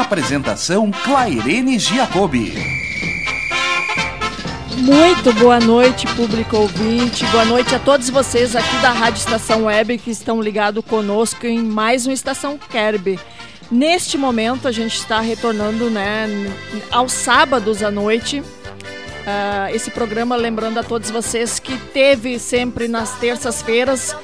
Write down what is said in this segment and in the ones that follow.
Apresentação Clairene Giacobbe. Muito boa noite, público ouvinte. Boa noite a todos vocês aqui da Rádio Estação Web que estão ligados conosco em mais uma Estação Kerby. Neste momento a gente está retornando né, aos sábados à noite. Uh, esse programa, lembrando a todos vocês que teve sempre nas terças-feiras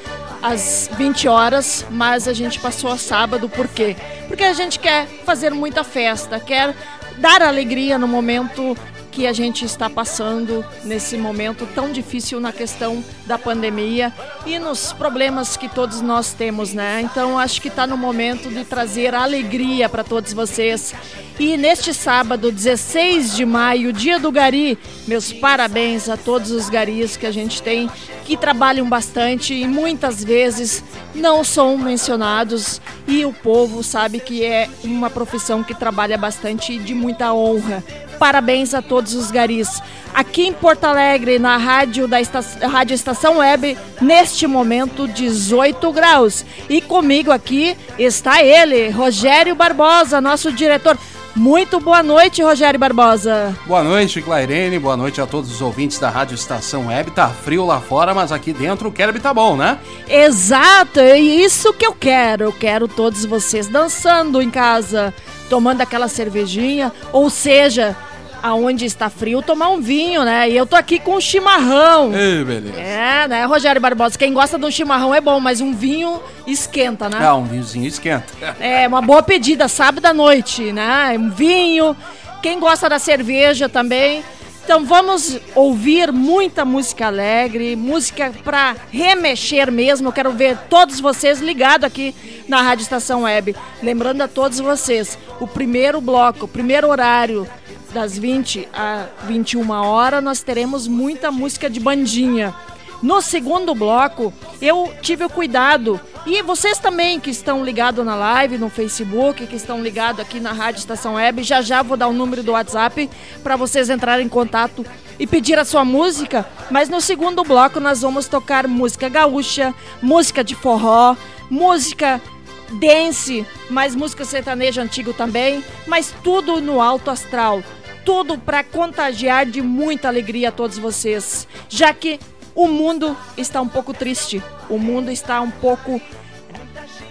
às 20 horas, mas a gente passou a sábado, por quê? Porque a gente quer fazer muita festa, quer dar alegria no momento que a gente está passando nesse momento tão difícil na questão da pandemia e nos problemas que todos nós temos, né? Então acho que está no momento de trazer alegria para todos vocês. E neste sábado, 16 de maio, dia do Gari, meus parabéns a todos os garis que a gente tem que trabalham bastante e muitas vezes não são mencionados e o povo sabe que é uma profissão que trabalha bastante e de muita honra. Parabéns a todos os garis. Aqui em Porto Alegre, na rádio da estação, rádio Estação Web, neste momento 18 graus. E comigo aqui está ele, Rogério Barbosa, nosso diretor. Muito boa noite, Rogério Barbosa. Boa noite, Clairene. Boa noite a todos os ouvintes da Rádio Estação Web. Tá frio lá fora, mas aqui dentro o Kerb tá bom, né? Exato, é isso que eu quero. Eu quero todos vocês dançando em casa, tomando aquela cervejinha, ou seja, aonde está frio, tomar um vinho, né? E eu tô aqui com um chimarrão. Ei, beleza. É, né, Rogério Barbosa? Quem gosta de um chimarrão é bom, mas um vinho esquenta, né? Ah, um vinhozinho esquenta. É, uma boa pedida, sábado à noite, né? Um vinho. Quem gosta da cerveja também. Então vamos ouvir muita música alegre, música para remexer mesmo. Eu quero ver todos vocês ligados aqui na Rádio Estação Web. Lembrando a todos vocês, o primeiro bloco, o primeiro horário das 20 a 21 horas, nós teremos muita música de bandinha. No segundo bloco, eu tive o cuidado, e vocês também que estão ligados na live, no Facebook, que estão ligados aqui na Rádio Estação Web, já já vou dar o número do WhatsApp para vocês entrarem em contato e pedir a sua música. Mas no segundo bloco nós vamos tocar música gaúcha, música de forró, música dance, mais música sertaneja antigo também, mas tudo no alto astral tudo para contagiar de muita alegria a todos vocês, já que o mundo está um pouco triste, o mundo está um pouco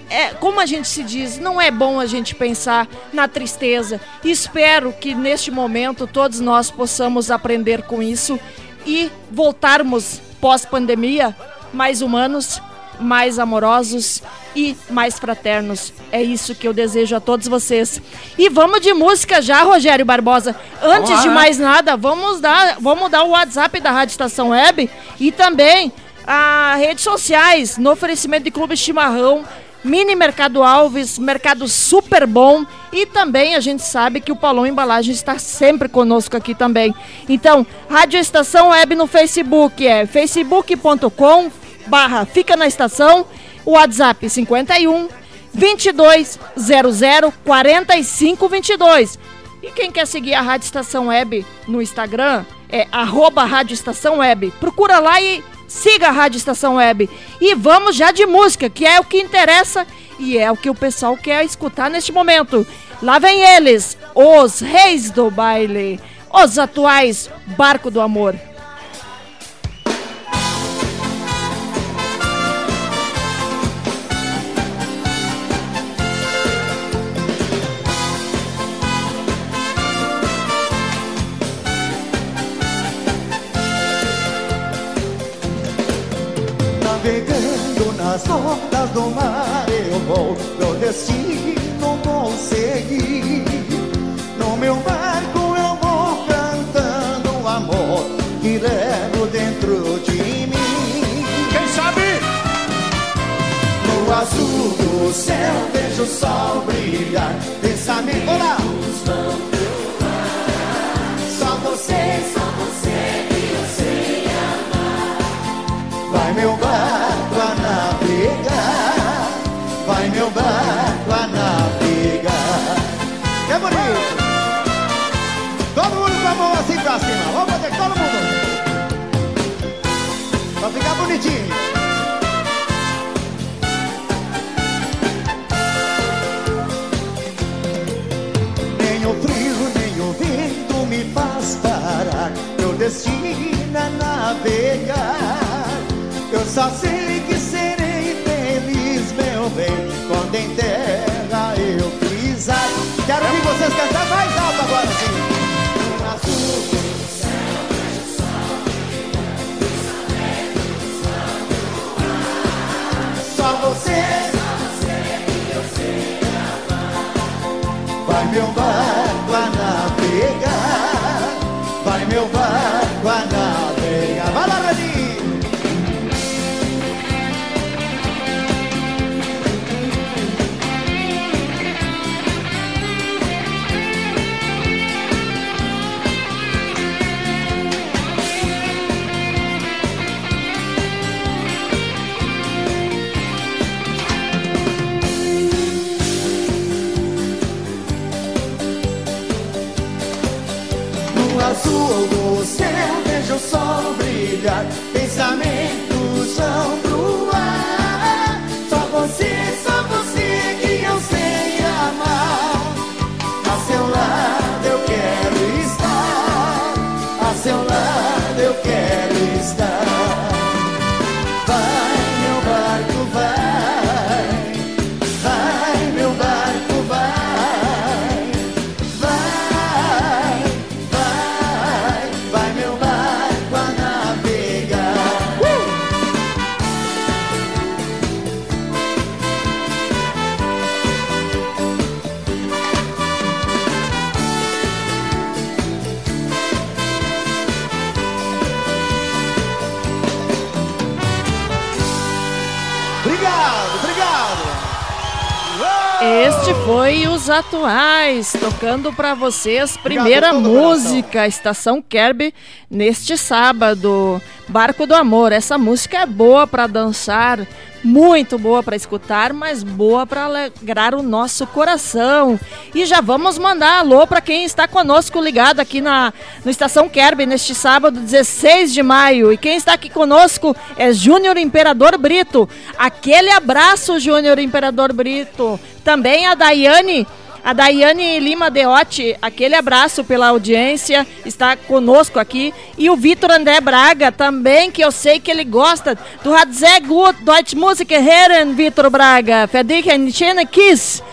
é, como a gente se diz, não é bom a gente pensar na tristeza. Espero que neste momento todos nós possamos aprender com isso e voltarmos pós-pandemia mais humanos, mais amorosos e mais fraternos. É isso que eu desejo a todos vocês. E vamos de música já, Rogério Barbosa. Antes de mais nada, vamos dar, vamos dar o WhatsApp da Rádio Estação Web e também as redes sociais no oferecimento de Clube Chimarrão. Mini Mercado Alves, mercado super bom e também a gente sabe que o Paulão Embalagem está sempre conosco aqui também. Então, Rádio Estação Web no Facebook é facebook.com barra Fica na Estação, o WhatsApp 51 2200 4522. E quem quer seguir a Rádio Estação Web no Instagram é arroba Rádio Estação Web. Procura lá e siga a Rádio Estação Web. E vamos já de música, que é o que interessa e é o que o pessoal quer escutar neste momento. Lá vem eles, os reis do baile, os atuais Barco do Amor. Brilhar. Pensamento, olá! Só você, só você que eu sei amar. Vai meu barco a navegar, vai meu barco a navegar. É bonito! Todo mundo com a mão assim pra cima. Vamos fazer todo mundo. Pra ficar bonitinho. Parar. Meu destino é navegar. Eu só sei que serei feliz, meu bem, quando em terra eu pisar. Quero que vocês cantem mais alto agora, sim. Um azul. Barco brilhar foi os atuais, tocando para vocês. Primeira Obrigado música, Estação Kerb, neste sábado, Barco do Amor. Essa música é boa para dançar, muito boa para escutar, mas boa para alegrar o nosso coração. E já vamos mandar alô para quem está conosco ligado aqui na no Estação Kerb neste sábado, 16 de maio. E quem está aqui conosco é Júnior Imperador Brito. Aquele abraço, Júnior Imperador Brito. Também a Daiane, a Daiane Lima Deotti, aquele abraço pela audiência, está conosco aqui. E o Vitor André Braga também, que eu sei que ele gosta do Hat sehr gut Deutsche Musik hören, Vitor Braga. Federica Schöne Kiss.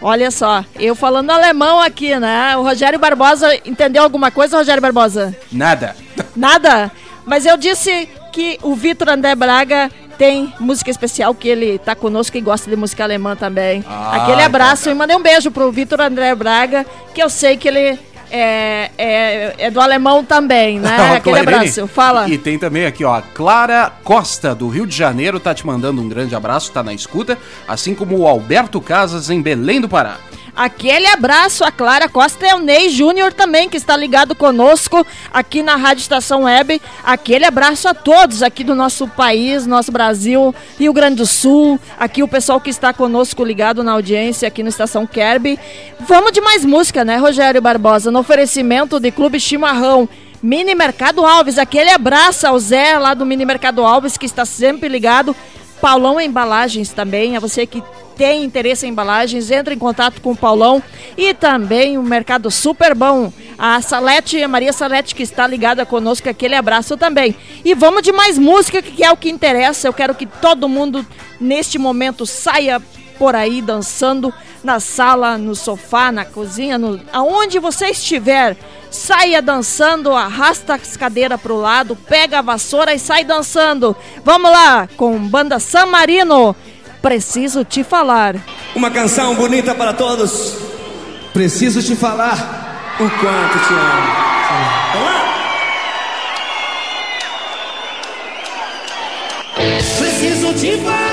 Olha só, eu falando alemão aqui, né? O Rogério Barbosa entendeu alguma coisa, Rogério Barbosa? Nada. Nada. Mas eu disse que o Vitor André Braga tem música especial, que ele tá conosco e gosta de música alemã também. Ah, Aquele abraço então e mandei um beijo pro Vitor André Braga, que eu sei que ele é, é, é do alemão também, né? Ó, Aquele abraço. Fala. E tem também aqui, ó, a Clara Costa, do Rio de Janeiro, tá te mandando um grande abraço, tá na escuta. Assim como o Alberto Casas, em Belém do Pará. Aquele abraço a Clara Costa e o Ney Júnior também, que está ligado conosco aqui na Rádio Estação Web. Aquele abraço a todos aqui do nosso país, nosso Brasil, Rio Grande do Sul. Aqui o pessoal que está conosco ligado na audiência aqui no Estação Kerb. Vamos de mais música, né, Rogério Barbosa? No oferecimento de Clube Chimarrão. Mini Mercado Alves, aquele abraço ao Zé lá do Mini Mercado Alves, que está sempre ligado. Paulão Embalagens também, a você que tem interesse em embalagens, entre em contato com o Paulão e também o Mercado Super Bom. A Salete, a Maria Salete, que está ligada conosco, aquele abraço também. E vamos de mais música, que é o que interessa. Eu quero que todo mundo, neste momento, saia por aí dançando na sala, no sofá, na cozinha, no, aonde você estiver. Saia dançando, arrasta as cadeiras pro lado, pega a vassoura e sai dançando. Vamos lá, com banda San Marino. Preciso te falar. Uma canção bonita para todos. Preciso te falar o quanto te amo. Vamos lá? Preciso te falar.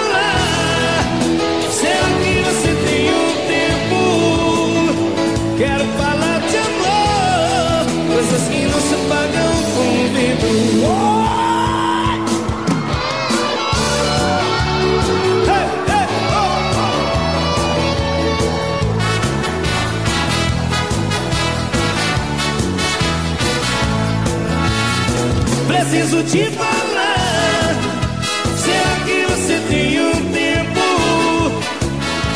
Preciso te falar. Será que você tem um tempo?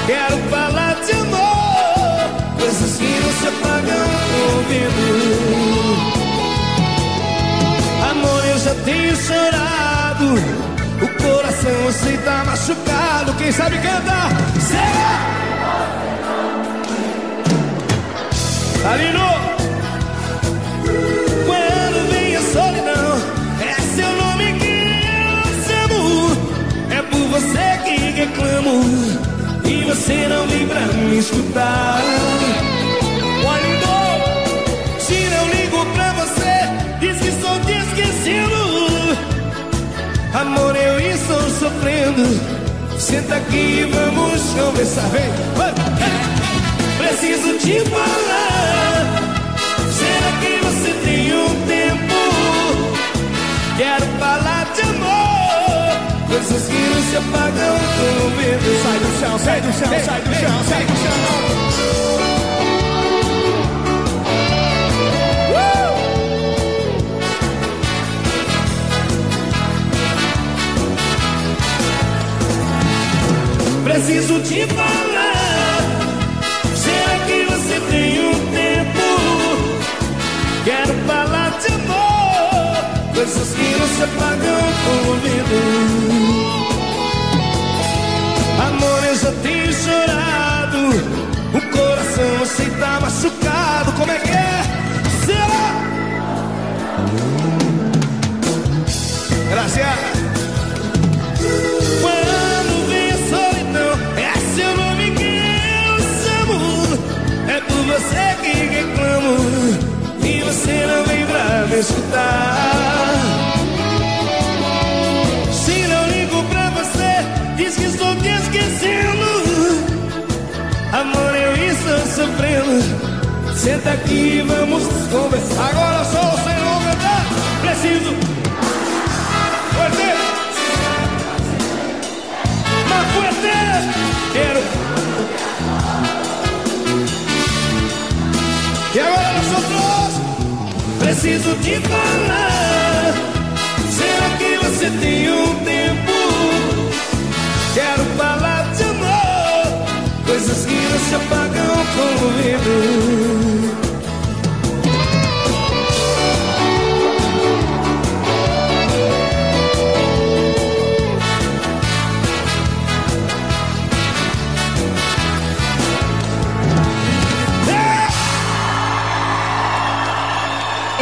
Quero falar de amor. Coisas que não se apagam ouvindo. Amor, eu já tenho chorado. O coração você tá machucado. Quem sabe canta? Será? Alino! Você que reclamo. E você não vem pra me escutar. Alino! Se não ligo pra você, diz que estou te esquecendo. Amor, eu estou sofrendo. Senta aqui e vamos conversar. Vem, vai. Preciso te falar. Será que você tem um tempo? Quero falar de amor. Coisas que não se apagam com o medo. Sai do chão, sai do chão, sai do chão, sai do chão. Preciso te falar. Será que você tem um tempo? Quero falar de amor. Coisas que apagam com o medo. Amor, eu tenho chorado. O coração você tá machucado. Como é que é? Será? Gracias. Senta aqui e vamos conversar. Agora sou sem longa Preciso. Cortei. Mas fuerte, quero. E agora nós outros preciso te falar. Será que você tem um tempo? Quero falar de amor, coisas que não se apagam com o medo.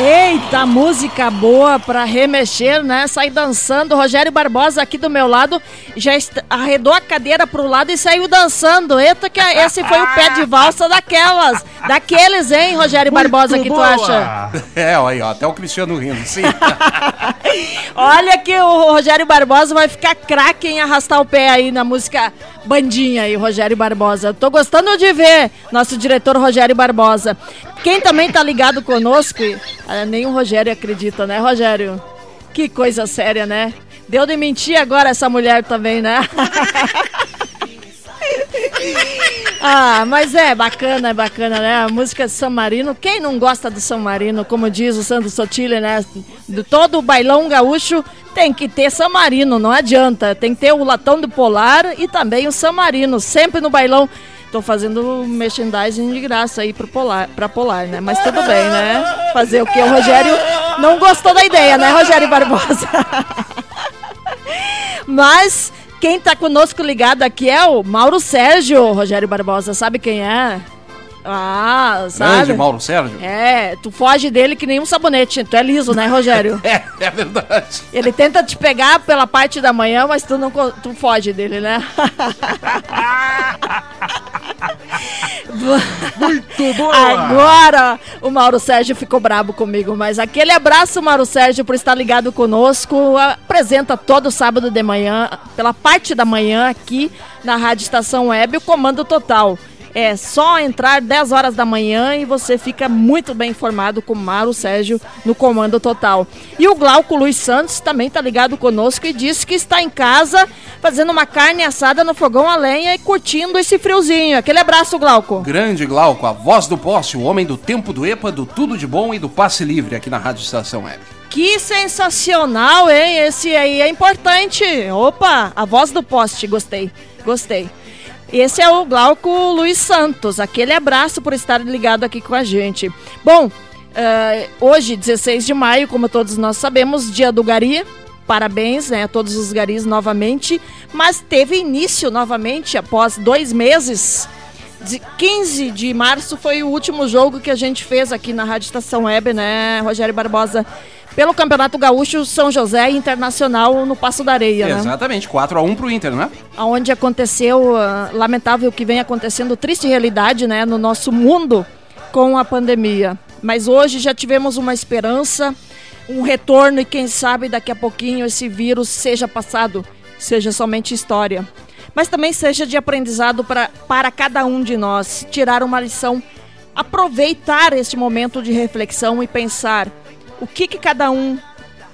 Eita, música boa pra remexer, né? Sair dançando. Rogério Barbosa aqui do meu lado já arredou a cadeira pro lado e saiu dançando. Eita, que esse foi o pé de valsa daquelas. Daqueles, hein, Rogério Barbosa, que tu acha? É, olha aí, ó, até o Cristiano rindo, sim. Olha que o Rogério Barbosa vai ficar craque em arrastar o pé aí na música Bandinha aí, Rogério Barbosa. Tô gostando de ver nosso diretor Rogério Barbosa. Quem também tá ligado conosco, ah, nem o Rogério acredita, né, Rogério? Que coisa séria, né? Deu de mentir agora essa mulher também, né? Ah, mas é bacana, é bacana, né? A música de São Marino. Quem não gosta do São Marino, como diz o Sandro Sotile, né? De todo o bailão gaúcho tem que ter São Marino, não adianta. Tem que ter o latão do Polar e também o São Marino, sempre no bailão. Tô fazendo merchandising de graça aí pro Polar, pra Polar, né? Mas tudo bem, né? Fazer o que? O Rogério não gostou da ideia, né, Rogério Barbosa? Mas quem tá conosco ligado aqui é o Mauro Sérgio, Rogério Barbosa. Sabe quem é? Ah, sabe? Grande Mauro Sérgio. É, tu foge dele que nem um sabonete. Tu é liso, né, Rogério? É, é verdade. Ele tenta te pegar pela parte da manhã, mas tu não tu foge dele, né? Muito boa! Agora o Mauro Sérgio ficou brabo comigo, mas aquele abraço, Mauro Sérgio, por estar ligado conosco. Apresenta todo sábado de manhã, pela parte da manhã, aqui na Rádio Estação Web, o Comando Total. É só entrar 10 horas da manhã e você fica muito bem informado com o Mauro Sérgio no comando total. E o Glauco Luiz Santos também está ligado conosco e disse que está em casa fazendo uma carne assada no fogão a lenha e curtindo esse friozinho. Aquele abraço, Glauco. Grande Glauco, a voz do poste, o homem do tempo do EPA, do tudo de bom e do passe livre aqui na Rádio Estação Web. Que sensacional, hein? Esse aí é importante. Opa, a voz do poste, gostei, gostei. Esse é o Glauco Luiz Santos. Aquele abraço por estar ligado aqui com a gente. Bom, uh, hoje, 16 de maio, como todos nós sabemos, dia do Gari. Parabéns né, a todos os garis novamente. Mas teve início novamente após dois meses. De 15 de março foi o último jogo que a gente fez aqui na Rádio Estação Web, né, Rogério Barbosa? Pelo Campeonato Gaúcho São José Internacional no Passo da Areia, né? Exatamente, 4 a 1 pro Inter, né? Onde aconteceu, uh, lamentável que vem acontecendo, triste realidade, né, no nosso mundo com a pandemia. Mas hoje já tivemos uma esperança, um retorno e quem sabe daqui a pouquinho esse vírus seja passado, seja somente história. Mas também seja de aprendizado pra, para cada um de nós, tirar uma lição, aproveitar este momento de reflexão e pensar o que, que cada um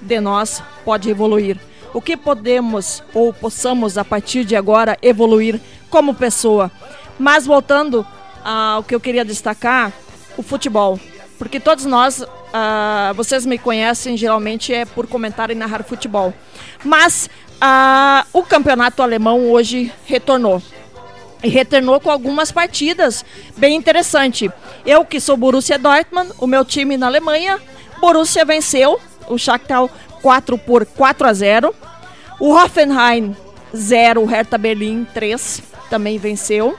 de nós pode evoluir. O que podemos ou possamos a partir de agora evoluir como pessoa. Mas voltando ao que eu queria destacar, o futebol. Porque todos nós, uh, vocês me conhecem geralmente é por comentar e narrar futebol. Mas uh, o campeonato alemão hoje retornou. E retornou com algumas partidas bem interessante. Eu que sou Borussia Dortmund, o meu time na Alemanha Borussia venceu o Shakhtar 4 por 4 a 0. O Hoffenheim 0, Hertha Berlim 3, também venceu.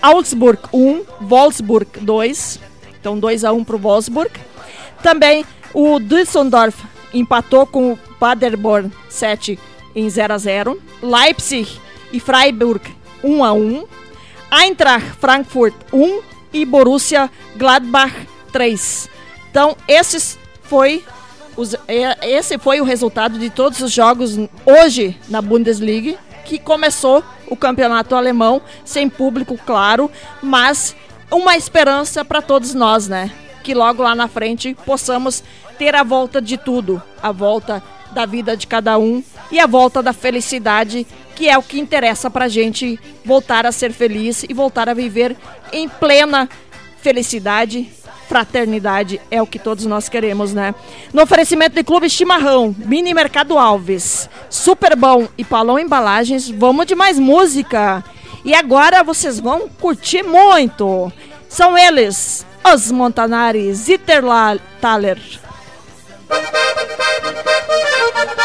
Augsburg 1, Wolfsburg 2. Então 2 a 1 para o Wolfsburg. Também o Düsseldorf empatou com o Paderborn 7 em 0 a 0. Leipzig e Freiburg 1 a 1. Eintracht Frankfurt 1 e Borussia Gladbach 3. Então, esses foi os, esse foi o resultado de todos os jogos hoje na Bundesliga, que começou o campeonato alemão sem público, claro, mas uma esperança para todos nós, né? Que logo lá na frente possamos ter a volta de tudo, a volta da vida de cada um e a volta da felicidade, que é o que interessa para gente voltar a ser feliz e voltar a viver em plena felicidade fraternidade é o que todos nós queremos, né? No oferecimento de Clube Chimarrão, Mini Mercado Alves, Super Bom e Paulão Embalagens, vamos de mais música. E agora vocês vão curtir muito. São eles, os Montanares e Thaler. mais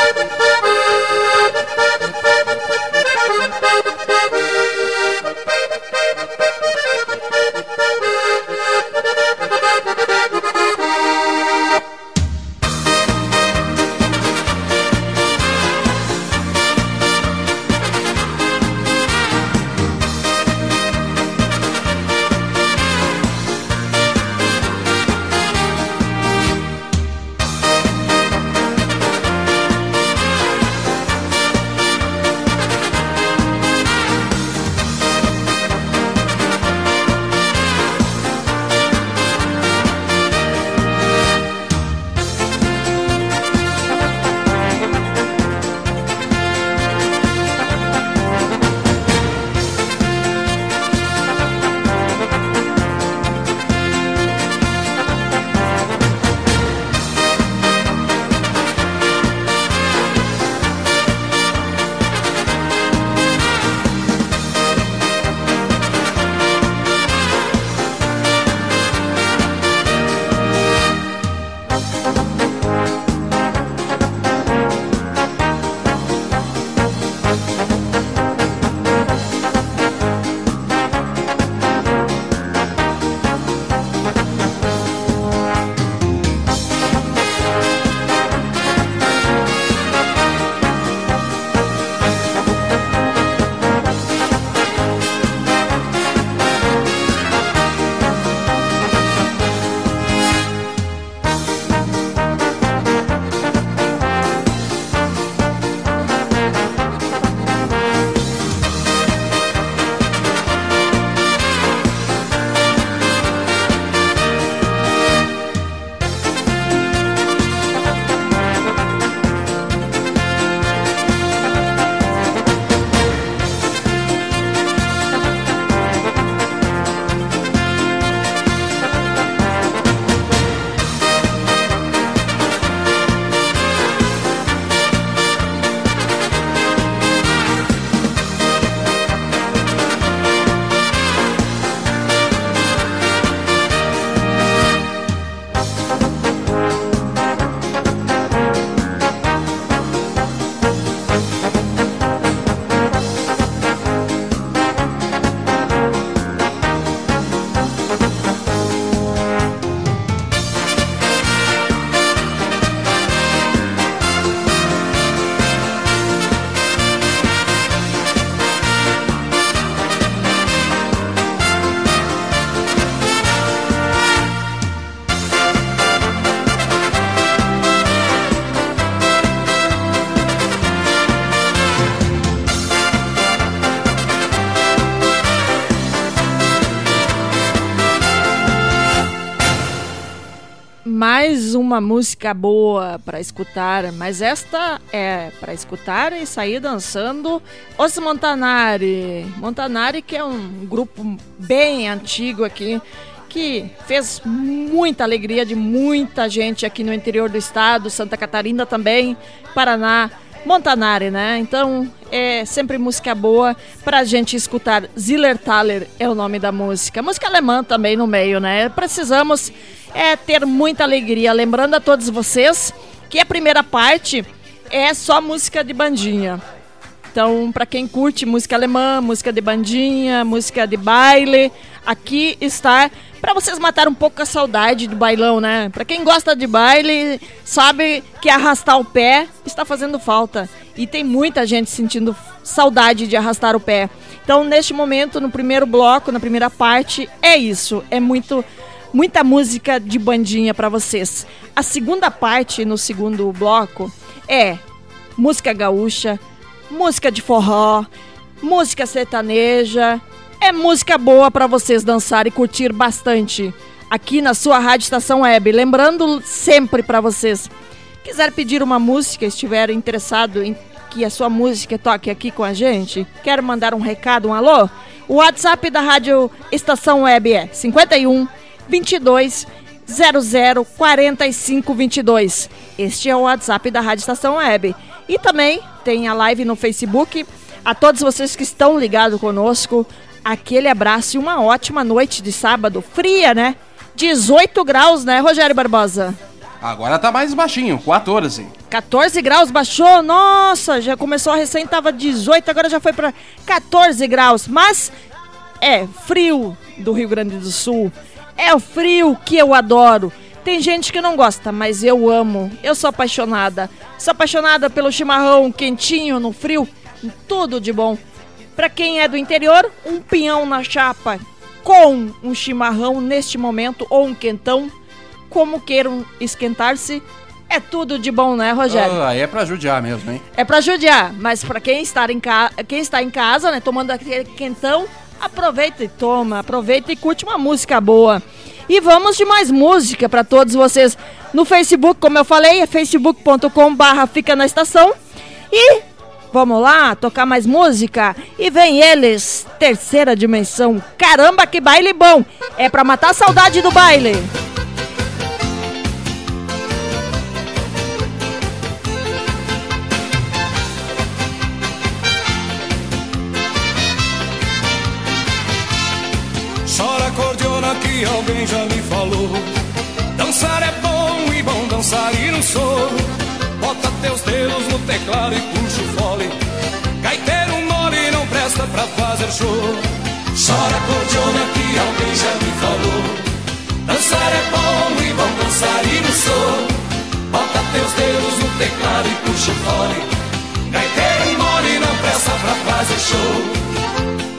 uma música boa para escutar, mas esta é para escutar e sair dançando Os Montanari. Montanari que é um grupo bem antigo aqui que fez muita alegria de muita gente aqui no interior do estado, Santa Catarina também, Paraná. Montanari, né? Então é sempre música boa pra gente escutar. Zillertaler é o nome da música. Música alemã também no meio, né? Precisamos é, ter muita alegria. Lembrando a todos vocês que a primeira parte é só música de bandinha. Então, para quem curte música alemã, música de bandinha, música de baile, aqui está para vocês matar um pouco a saudade do bailão, né? Para quem gosta de baile, sabe que arrastar o pé está fazendo falta. E tem muita gente sentindo saudade de arrastar o pé. Então, neste momento, no primeiro bloco, na primeira parte, é isso. É muito muita música de bandinha para vocês. A segunda parte, no segundo bloco, é música gaúcha, música de forró, música sertaneja, é música boa para vocês dançar e curtir bastante aqui na sua Rádio Estação Web. Lembrando sempre para vocês, quiser pedir uma música, estiver interessado em que a sua música toque aqui com a gente, quer mandar um recado, um alô? O WhatsApp da Rádio Estação Web é 51 22 00 45 22. Este é o WhatsApp da Rádio Estação Web. E também tem a live no Facebook. A todos vocês que estão ligados conosco, aquele abraço e uma ótima noite de sábado. Fria, né? 18 graus, né, Rogério Barbosa? Agora tá mais baixinho, 14. 14 graus baixou, nossa, já começou a recém, tava 18, agora já foi para 14 graus. Mas é frio do Rio Grande do Sul, é o frio que eu adoro. Tem gente que não gosta, mas eu amo. Eu sou apaixonada. Sou apaixonada pelo chimarrão quentinho no frio, tudo de bom. Para quem é do interior, um pinhão na chapa com um chimarrão neste momento ou um quentão, como queiram esquentar-se, é tudo de bom, né, Rogério? Ah, é pra judiar mesmo, hein? É pra judiar, mas para quem está em ca... quem está em casa, né, tomando aquele quentão, aproveita e toma, aproveita e curte uma música boa. E vamos de mais música para todos vocês no Facebook, como eu falei, é facebook.com/barra fica na estação. E Vamos lá, tocar mais música? E vem eles, terceira dimensão. Caramba, que baile bom! É pra matar a saudade do baile. Chora cordiona que alguém já me falou. Dançar é bom e bom dançar e não sou. Bota teus dedos no teclado e puxa fazer show. Chora cordiona que alguém já me falou. Dançar é bom e bom dançar e não sou. Bota teus dedos no teclado e puxa o fole. Gaiteiro mole não presta pra fazer show.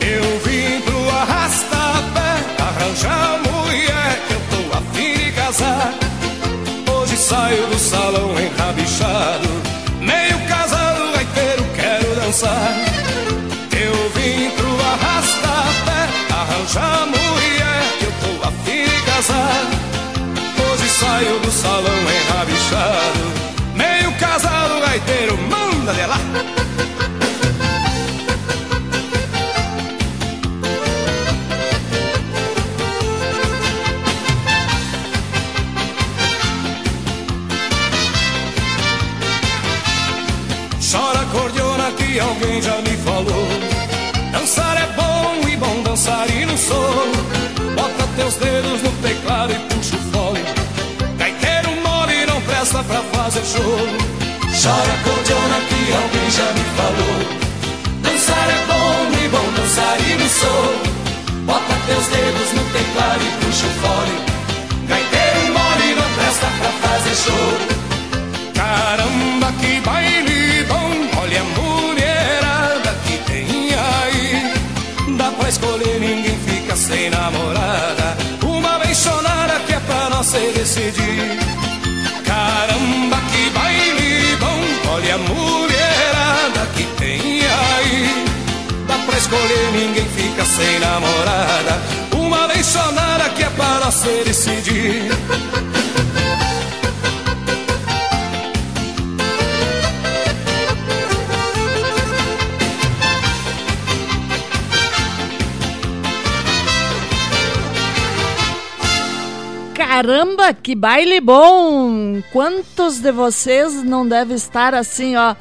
Eu vim pro arrasta-pé arranjar mulher que eu tô afim de casar. Hoje saio do salão enrabichado, arranjar mulher que eu tô afim de casar. Hoje saio do salão enrabichado, meio casado, gaiteiro, manda de lá. Show. Chora cordiona que alguém já me falou. Dançar é bom e bom dançar e não sou. Bota teus dedos no teclado e puxa o fole. Gaiteiro mole não presta pra fazer show. Caramba, que baile bom! Olha a mulherada que tem aí. Dá pra escolher, ninguém fica sem namorada. Uma benchonada que é pra nós se decidir. Olha a mulherada que tem aí. Dá pra escolher, ninguém fica sem namorada. Uma benchonada que é para nós se decidir. Caramba, que baile bom! Quantos de vocês não devem estar assim, ó,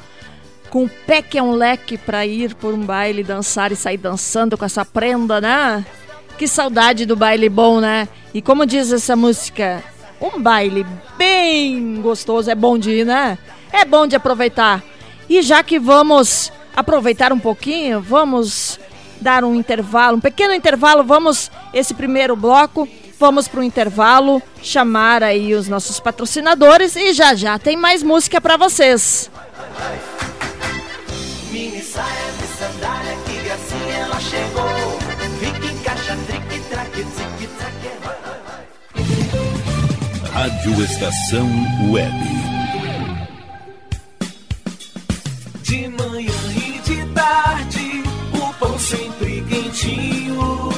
com o pé que é um leque para ir por um baile, dançar e sair dançando com essa prenda, né? Que saudade do baile bom, né? E como diz essa música, um baile bem gostoso, é bom de ir, né? É bom de aproveitar. E já que vamos aproveitar um pouquinho, vamos dar um intervalo, um pequeno intervalo, vamos esse primeiro bloco Vamos para o intervalo, chamar aí os nossos patrocinadores e já já tem mais música para vocês. Mini saia de sandália, que gracinha ela chegou. Fica em caixa, trique, traque, tique, traque. Rádio Estação Web. De manhã e de tarde, o pão sempre quentinho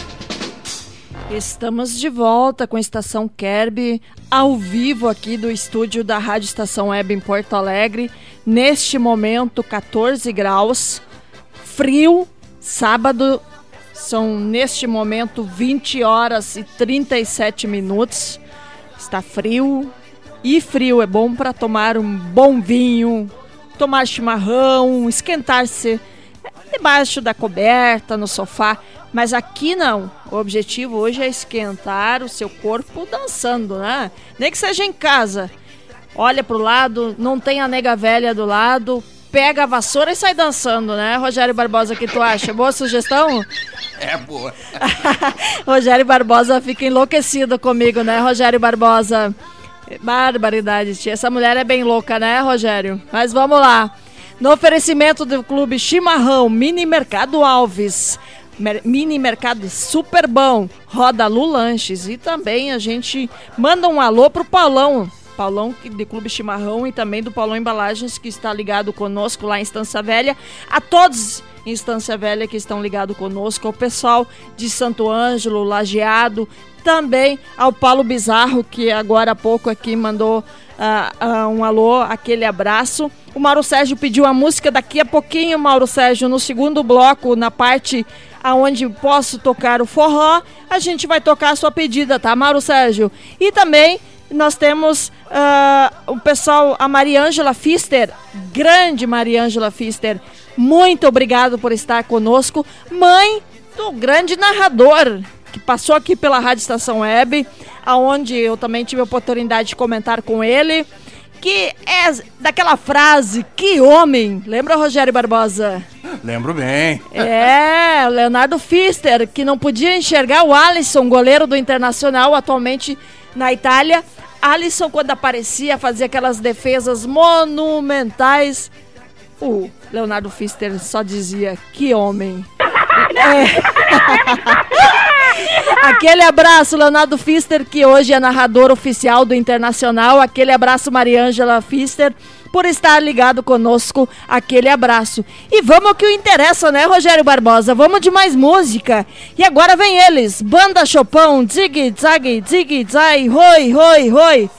Estamos de volta com a Estação Kerby, ao vivo aqui do estúdio da Rádio Estação Web em Porto Alegre. Neste momento, 14 graus, frio, sábado, são neste momento 20 horas e 37 minutos. Está frio e frio é bom para tomar um bom vinho, tomar chimarrão, esquentar-se debaixo da coberta, no sofá. Mas aqui não. O objetivo hoje é esquentar o seu corpo dançando, né? Nem que seja em casa. Olha pro lado, não tem a nega velha do lado, pega a vassoura e sai dançando, né? Rogério Barbosa, o que tu acha? Boa sugestão? É boa. Rogério Barbosa fica enlouquecido comigo, né, Rogério Barbosa? Barbaridade, tia. Essa mulher é bem louca, né, Rogério? Mas vamos lá. No oferecimento do Clube Chimarrão, Mini Mercado Alves, Mini Mercado Super Bom, Roda Lu Lanches. E também a gente manda um alô pro Paulão, Paulão de Clube Chimarrão e também do Paulão Embalagens que está ligado conosco lá em Estância Velha, a todos em Estância Velha que estão ligados conosco, ao pessoal de Santo Ângelo, Lajeado, também ao Paulo Bizarro que agora há pouco aqui mandou uh, uh, um alô, aquele abraço. O Mauro Sérgio pediu a música daqui a pouquinho, Mauro Sérgio, no segundo bloco, na parte aonde posso tocar o forró, a gente vai tocar a sua pedida, tá, Mauro Sérgio? E também nós temos uh, o pessoal, a Mariângela Fister, grande Mariângela Fister, muito obrigado por estar conosco, mãe do grande narrador que passou aqui pela Rádio Estação Web, aonde eu também tive a oportunidade de comentar com ele que é daquela frase, que homem! Lembra, Rogério Barbosa? Lembro bem. É, Leonardo Fister, que não podia enxergar o Alisson, goleiro do Internacional, atualmente na Itália. Alisson, quando aparecia, fazia aquelas defesas monumentais. O Leonardo Fister só dizia, que homem! É. Aquele abraço, Leonardo Fister, que hoje é narrador oficial do Internacional. Aquele abraço, Mariângela Fister, por estar ligado conosco. Aquele abraço. E vamos ao que interessa, né, Rogério Barbosa? Vamos de mais música. E agora vem eles: Banda Chopão, Zig Zag, Zig Zai, Roi, Roi, Roi.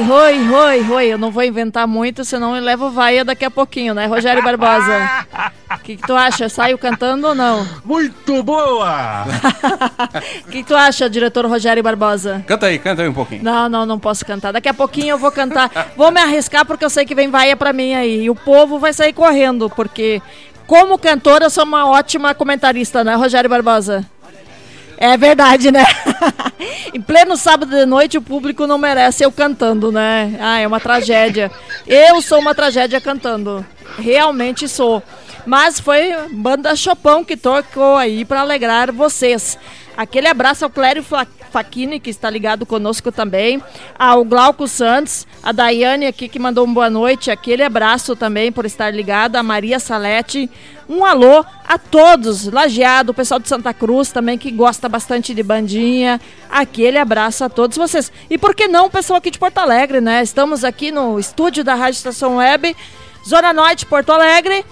Roi, roi, roi. Eu não vou inventar muito, senão eu levo vaia daqui a pouquinho, né, Rogério Barbosa? O que, que tu acha? Saio cantando ou não? Muito boa! O que, que tu acha, diretor Rogério Barbosa? Canta aí, canta aí um pouquinho. Não, não, não posso cantar. Daqui a pouquinho eu vou cantar. Vou me arriscar porque eu sei que vem vaia pra mim aí. E o povo vai sair correndo, porque como cantora eu sou uma ótima comentarista, né, Rogério Barbosa? É verdade, né? Pleno sábado de noite o público não merece eu cantando, né? Ah, é uma tragédia. Eu sou uma tragédia cantando. Realmente sou. Mas foi banda Chopão que tocou aí para alegrar vocês. Aquele abraço ao Clério Facchini, que está ligado conosco também. Ao Glauco Santos, a Daiane aqui que mandou uma boa noite. Aquele abraço também por estar ligado. A Maria Salete. Um alô a todos, Lajeado, o pessoal de Santa Cruz também que gosta bastante de bandinha. Aquele abraço a todos vocês. E por que não o pessoal aqui de Porto Alegre, né? Estamos aqui no estúdio da Rádio Estação Web, Zona Norte, Porto Alegre.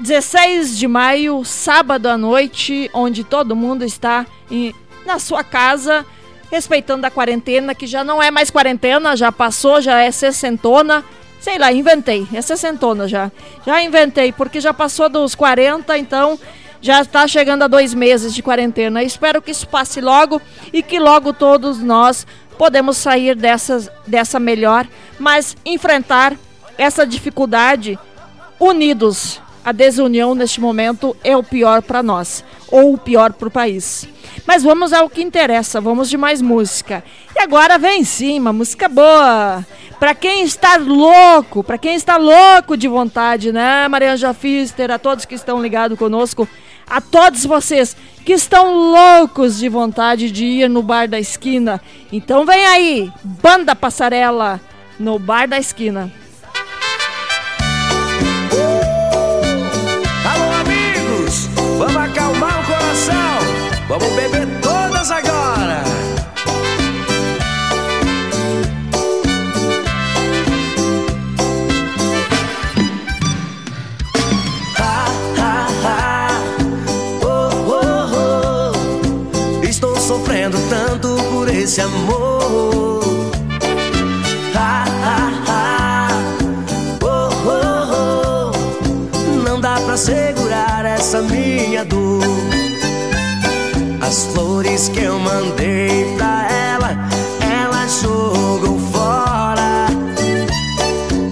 16 de maio, sábado à noite, onde todo mundo está em- na sua casa, respeitando a quarentena, que já não é mais quarentena, já passou, já é sessentona. Sei lá, inventei, é sessentona já. Já inventei, porque já passou dos 40, então já está chegando a dois meses de quarentena. Espero que isso passe logo e que logo todos nós podemos sair dessas, dessa melhor, mas enfrentar essa dificuldade unidos. A desunião neste momento é o pior para nós, ou o pior para o país. Mas vamos ao que interessa, vamos de mais música. E agora vem sim, uma música boa. Para quem está louco, para quem está louco de vontade, né, Marianja Fister, a todos que estão ligados conosco, a todos vocês que estão loucos de vontade de ir no bar da esquina. Então vem aí, Banda Passarela no bar da esquina. Vamos beber todas agora. Ha, ha, ha. Oh, oh, oh. Estou sofrendo tanto por esse amor. Ha, ha, ha. Oh, oh, oh. Não dá pra segurar essa minha dor. As flores que eu mandei pra ela, ela jogou fora.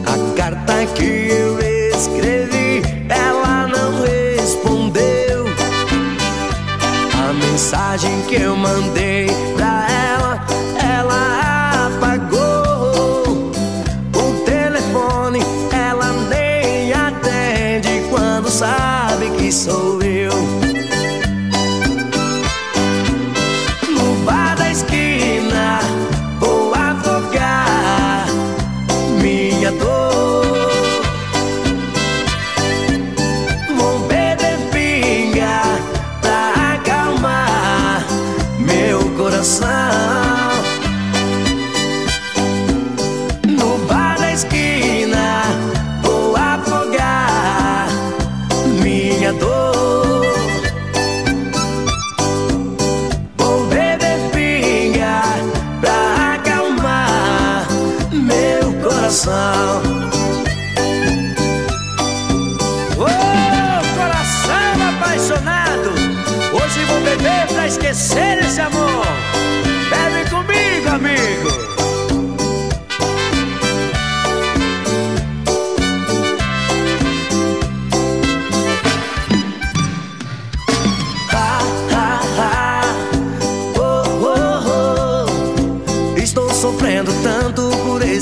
A carta que eu escrevi, ela não respondeu. A mensagem que eu mandei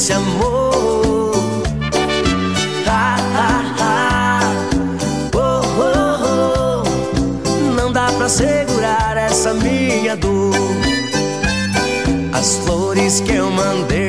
esse amor. Ah, ah, ah. Oh, oh, oh. Não dá pra segurar essa minha dor. As flores que eu mandei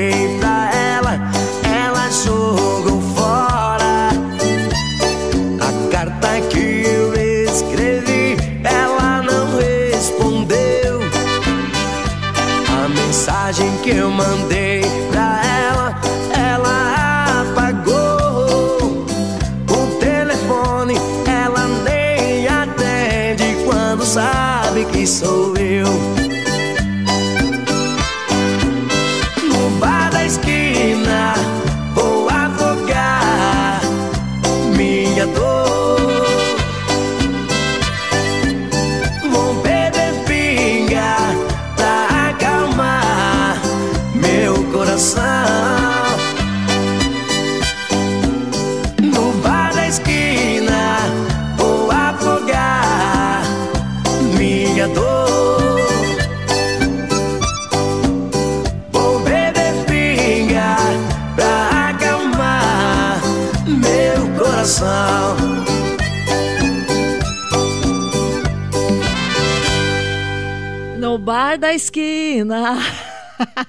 bar da esquina.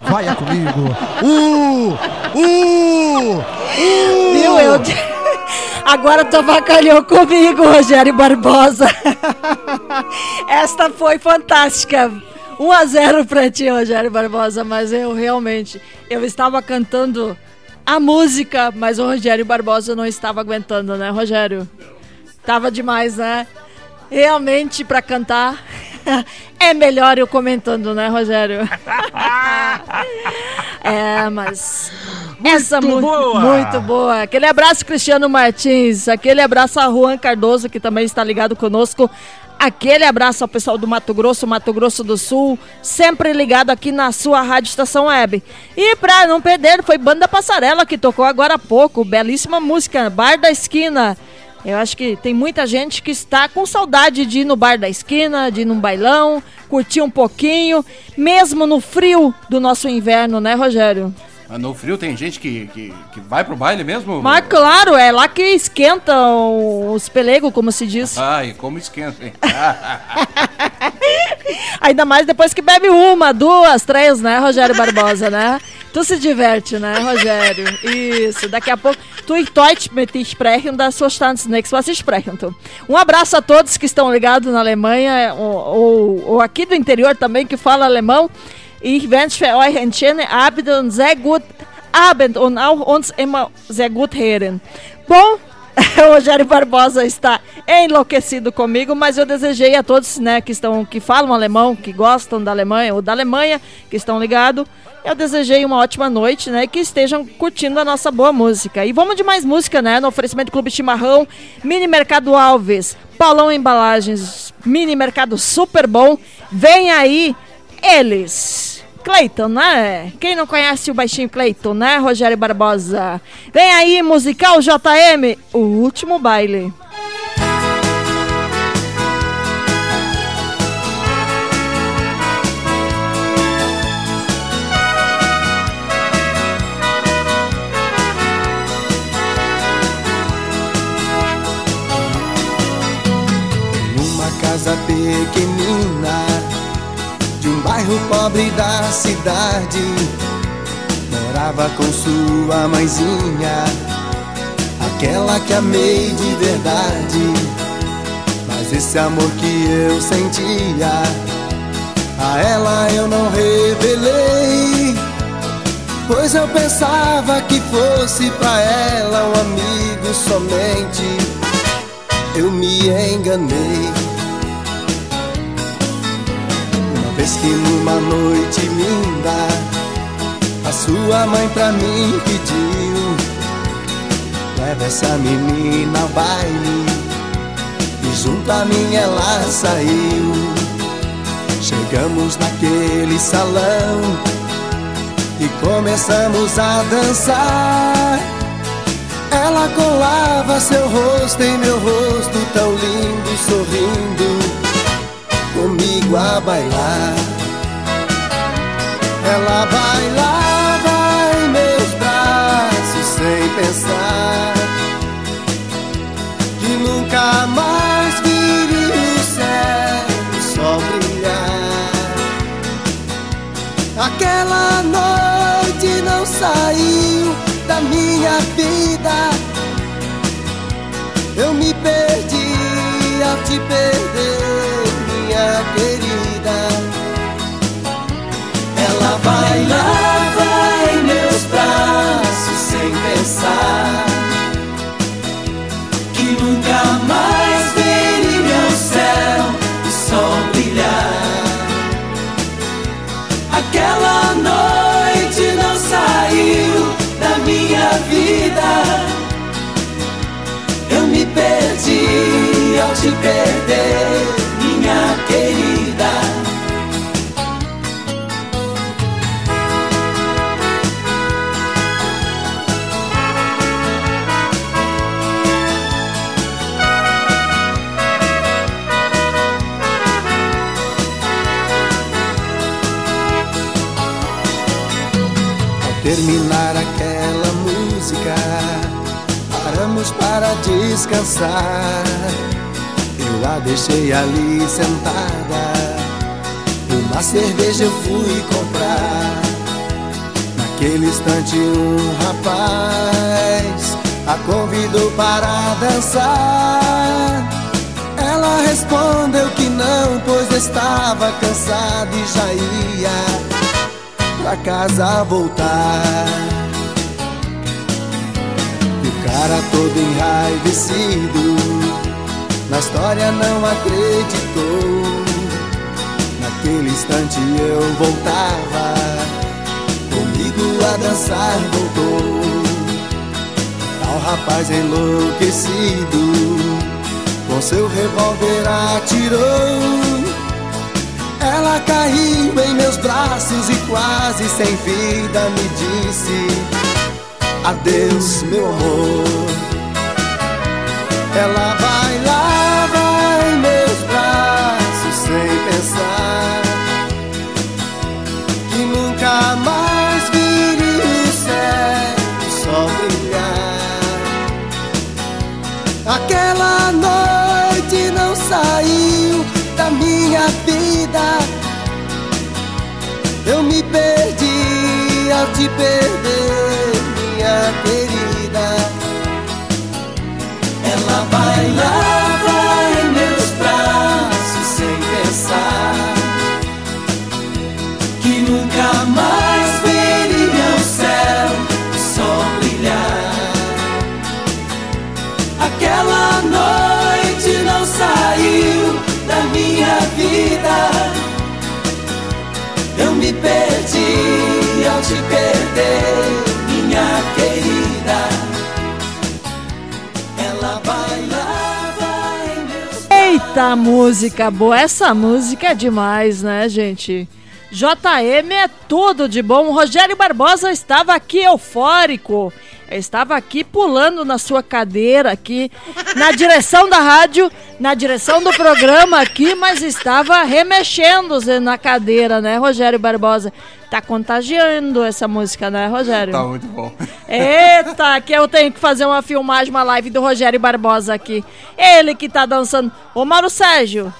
Vai comigo. Uh! Uh! uh! Viu? Eu... Agora tu avacalhou comigo, Rogério Barbosa. Esta foi fantástica. 1 a 0 pra ti, Rogério Barbosa, mas eu realmente eu estava cantando a música, mas o Rogério Barbosa não estava aguentando, né, Rogério? Tava demais, né? Realmente pra cantar é melhor eu comentando, né, Rogério? é, mas essa Muito mu- boa! muito boa. Aquele abraço Cristiano Martins, aquele abraço a Juan Cardoso que também está ligado conosco. Aquele abraço ao pessoal do Mato Grosso, Mato Grosso do Sul, sempre ligado aqui na sua Rádio Estação Web. E pra não perder, foi Banda Passarela que tocou agora há pouco, belíssima música, Bar da Esquina. Eu acho que tem muita gente que está com saudade de ir no bar da esquina, de ir num bailão, curtir um pouquinho, mesmo no frio do nosso inverno, né, Rogério? No frio tem gente que, que, que vai pro baile mesmo? Mas claro, é lá que esquentam os pelegos, como se diz. Ai, como esquenta, hein? Ainda mais depois que bebe uma, duas, três, né, Rogério Barbosa, né? Tu se diverte, né, Rogério? Isso, daqui a pouco. Tu e Toit mit sprechen, das verstandes nichts, was sprechen. Um abraço a todos que estão ligados na Alemanha, ou, ou, ou aqui do interior também, que fala alemão. Ich wünsche für euch einen schönen Abend und sehr gut Abend und auch uns immer sehr gut hören. Bom, Rogério Barbosa está enlouquecido comigo, mas eu desejei a todos né, que, estão, que falam alemão, que gostam da Alemanha ou da Alemanha, que estão ligados, eu desejei uma ótima noite, né? Que estejam curtindo a nossa boa música. E vamos de mais música, né? No oferecimento Clube Chimarrão, Mini Mercado Alves, Paulão Embalagens, Mini Mercado Super Bom. Vem aí eles. Cleiton, né? Quem não conhece o baixinho Cleiton, né, Rogério Barbosa? Vem aí, musical JM, o último baile. Casa um bairro pobre da cidade, morava com sua mãezinha, aquela que amei de verdade. Mas esse amor que eu sentia, a ela eu não revelei. Pois eu pensava que fosse pra ela um amigo somente. Eu me enganei. Vez que numa noite linda, a sua mãe pra mim pediu: Leva essa menina ao baile. E junto a mim ela saiu. Chegamos naquele salão e começamos a dançar. Ela colava seu rosto em meu rosto, tão lindo, sorrindo, comigo a bailar. Ela bailava em meus braços sem pensar que nunca mais viria o céu só brilhar. Aquela noite não saiu perder, minha querida. Ao terminar aquela música, paramos para descansar. A deixei ali sentada. Uma cerveja eu fui comprar. Naquele instante, um rapaz a convidou para dançar. Ela respondeu que não, pois estava cansada e já ia pra casa voltar. E o cara todo enraivecido, na história não acreditou. Naquele instante eu voltava, comigo a dançar voltou. Tal rapaz enlouquecido, com seu revólver atirou. Ela caiu em meus braços e quase sem vida me disse Adeus, meu amor Ela vai perder, minha querida. Ela vai lá, te perder, minha querida. Ela vai lá, vai meus Eita, música boa. Essa música é demais, né, gente? JM é tudo de bom. O Rogério Barbosa estava aqui eufórico. Estava aqui pulando na sua cadeira aqui, na direção da rádio, na direção do programa aqui, mas estava remexendo-se na cadeira, né, Rogério Barbosa? Tá contagiando essa música, né, Rogério? Tá muito bom. Eita, que eu tenho que fazer uma filmagem, uma live do Rogério Barbosa aqui. Ele que tá dançando. Ô, Mauro Sérgio,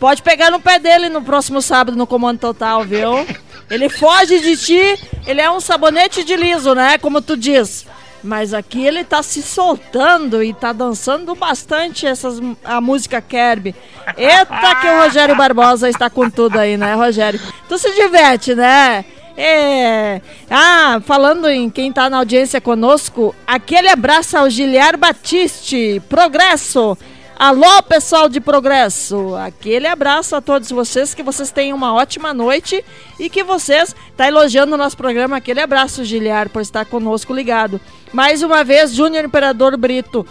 pode pegar no pé dele no próximo sábado no Comando Total, viu? Ele foge de ti, ele é um sabonete de liso, né? Como tu diz. Mas aqui ele tá se soltando e tá dançando bastante essas, a música Kerb. Eita, que o Rogério Barbosa está com tudo aí, né, Rogério? Tu se diverte, né? É. Ah, falando em quem tá na audiência conosco, aquele abraço ao Giliar Batiste, Progresso. Alô, pessoal de Progresso! Aquele abraço a todos vocês, que vocês tenham uma ótima noite e que vocês tá elogiando o nosso programa. Aquele abraço, Giliar, por estar conosco ligado. Mais uma vez, Júnior Imperador Brito.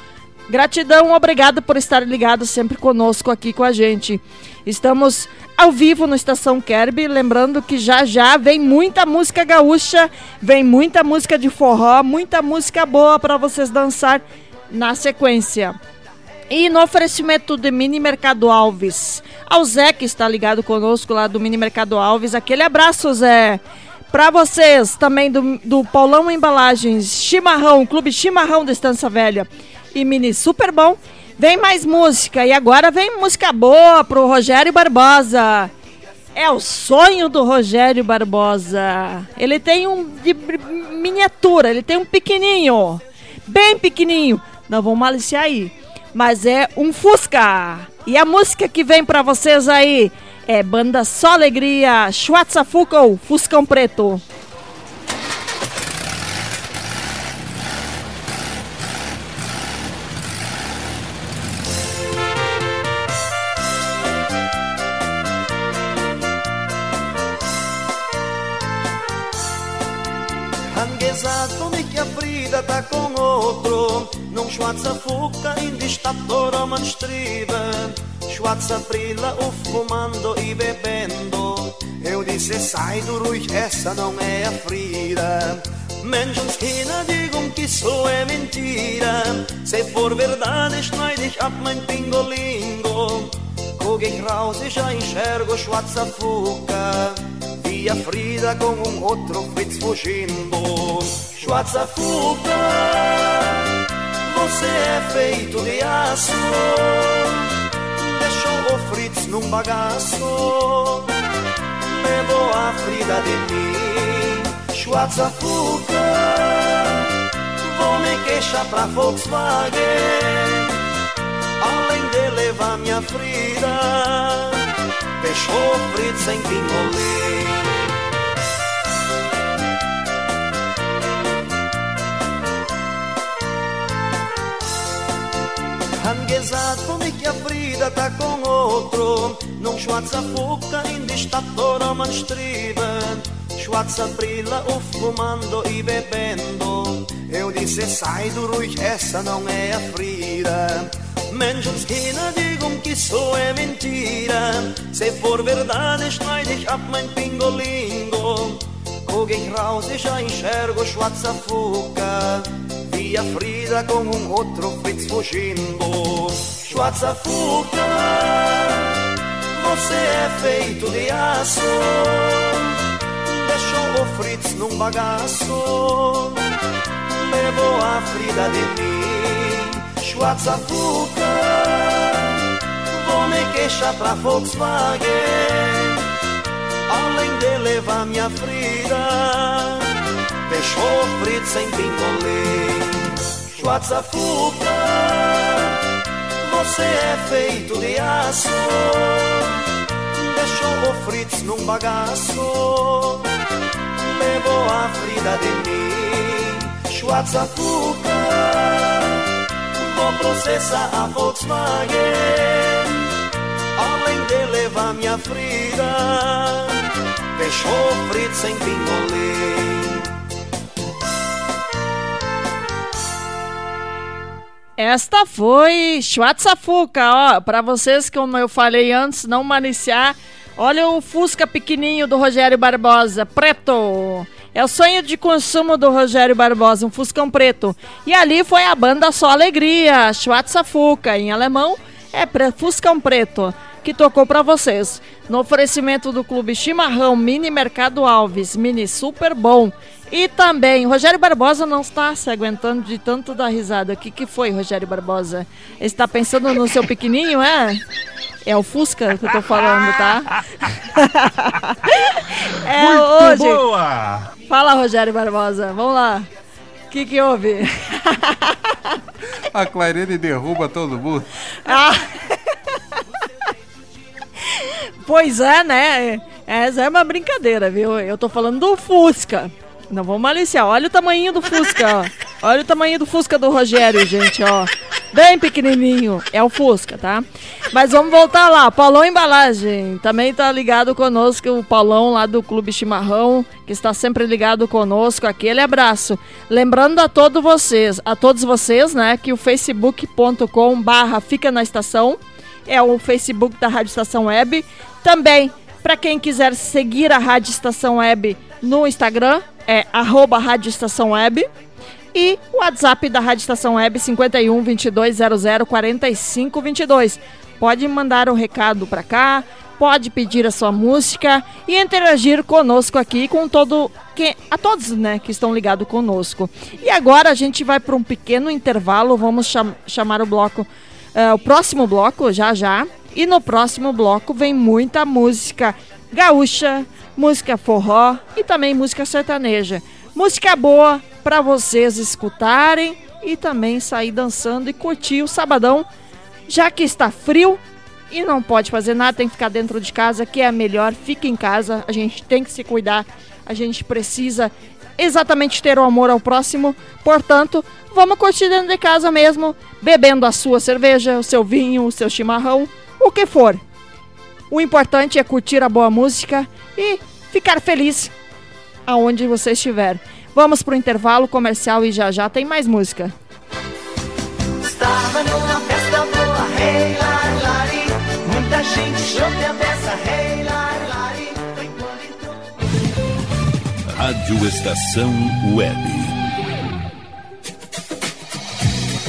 Gratidão, obrigado por estar ligado sempre conosco aqui com a gente. Estamos ao vivo no Estação Kerb, lembrando que já já vem muita música gaúcha, vem muita música de forró, muita música boa para vocês dançar na sequência. E no oferecimento do Mini Mercado Alves, ao Zé que está ligado conosco lá do Mini Mercado Alves, aquele abraço, Zé. Para vocês também do, do Paulão Embalagens, Chimarrão, Clube Chimarrão da Estância Velha e Mini Super Bom. Vem mais música e agora vem música boa pro Rogério Barbosa. É o sonho do Rogério Barbosa. Ele tem um de miniatura, ele tem um pequenininho, bem pequenininho. Não vou maliciar aí, mas é um Fusca. E a música que vem para vocês aí é Banda Só Alegria, Schwarzafuco, Fuscão Preto. Outro Num Schwarzafuca in di stato man strive Schwarzaprilla o fumando e bebendo Eu disse sai do ruhig, essa não é a Frida Menschenskinder digam que isso é mentira Se for verdade schneid ich ab mein Pingolingo Guck ich raus, ich já enxergo Schwarzafuca Vi a Frida com um outro Fritz fugindo Schwarzafuca Você é feito de aço. Deixou o Fritz num bagaço. Levou a Frida de mim. Schwarzafuca Vou me queixar pra Volkswagen. Além de levar minha Frida Deixou o Fritz sem pingolim Angesato di che a Frida tá com outro? Num Schwarzafuca in di stato man strive Schwarzaprilla o fumando e bebendo. Eu disse sai do ruhig, essa não é a Frida Menschenskinder digam que isso é mentira. Se for verdade schneid ich ab mein Pingolingo Ich já enxergo Schwarzafuca Vi a Frida com um outro Fritz fugindo. Schwarzafuca Você é feito de aço. Deixou o Fritz num bagaço. Levou a Frida de mim. Schwarzafuca Vou me queixar pra Volkswagen Além de levar minha Frida. Deixou o Fritz sem pingolim Schwarzafuca Você é feito de aço. Deixou o Fritz num bagaço. Levou a Frida de mim Schwarzafuca Vou processar a Volkswagen Além de levar minha Frida Deixou o Fritz sem pingolim Esta foi Schwarzafuca, ó, para vocês como eu falei antes, não maniciar. Olha o Fusca pequenininho do Rogério Barbosa, preto. É o sonho de consumo do Rogério Barbosa, um Fuscão preto. E ali foi a banda Só Alegria, Schwarzafuca, em alemão é pre Fuscão preto, que tocou para vocês. No oferecimento do Clube Chimarrão Mini Mercado Alves, mini super bom. E também, Rogério Barbosa não está se aguentando de tanto dar risada. O que, que foi, Rogério Barbosa? Está pensando no seu pequenininho, é? É o Fusca que eu tô falando, tá? é Muito hoje. boa! Fala, Rogério Barbosa. Vamos lá. O que, que houve? A Clarene derruba todo mundo. Ah. Pois é, né? Essa é uma brincadeira, viu? Eu tô falando do Fusca. Não vou maliciar. Olha o tamanho do Fusca, ó. Olha o tamanho do Fusca do Rogério, gente, ó. Bem pequenininho. É o Fusca, tá? Mas vamos voltar lá. Paulão Embalagem. Também tá ligado conosco o Paulão lá do Clube Chimarrão, que está sempre ligado conosco. Aquele abraço. Lembrando a todos vocês, a todos vocês, né, que o facebook.com barra fica na estação é o Facebook da Rádio Estação Web. Também, para quem quiser seguir a Rádio Estação Web no Instagram, é arroba Rádio Estação Web. E o WhatsApp da Rádio Estação Web 51 22 00 45 22. Pode mandar um recado para cá, pode pedir a sua música e interagir conosco aqui com todo que a todos, né, que estão ligados conosco. E agora a gente vai para um pequeno intervalo, vamos cham chamar o bloco uh, o próximo bloco já já. E no próximo bloco vem muita música gaúcha, música forró e também música sertaneja. Música boa para vocês escutarem e também sair dançando e curtir o sabadão, já que está frio e não pode fazer nada, tem que ficar dentro de casa, que é melhor. Fique em casa, a gente tem que se cuidar, a gente precisa exatamente ter o amor ao próximo. Portanto, vamos curtir dentro de casa mesmo, bebendo a sua cerveja, o seu vinho, o seu chimarrão, o que for. O importante é curtir a boa música e ficar feliz aonde você estiver. Vamos pro intervalo comercial e já já tem mais música. Estava numa festa boa, hey, lari, lari. Muita gente chama a peça, hey, lari, lari. Rádio Estação Web.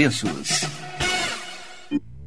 preços.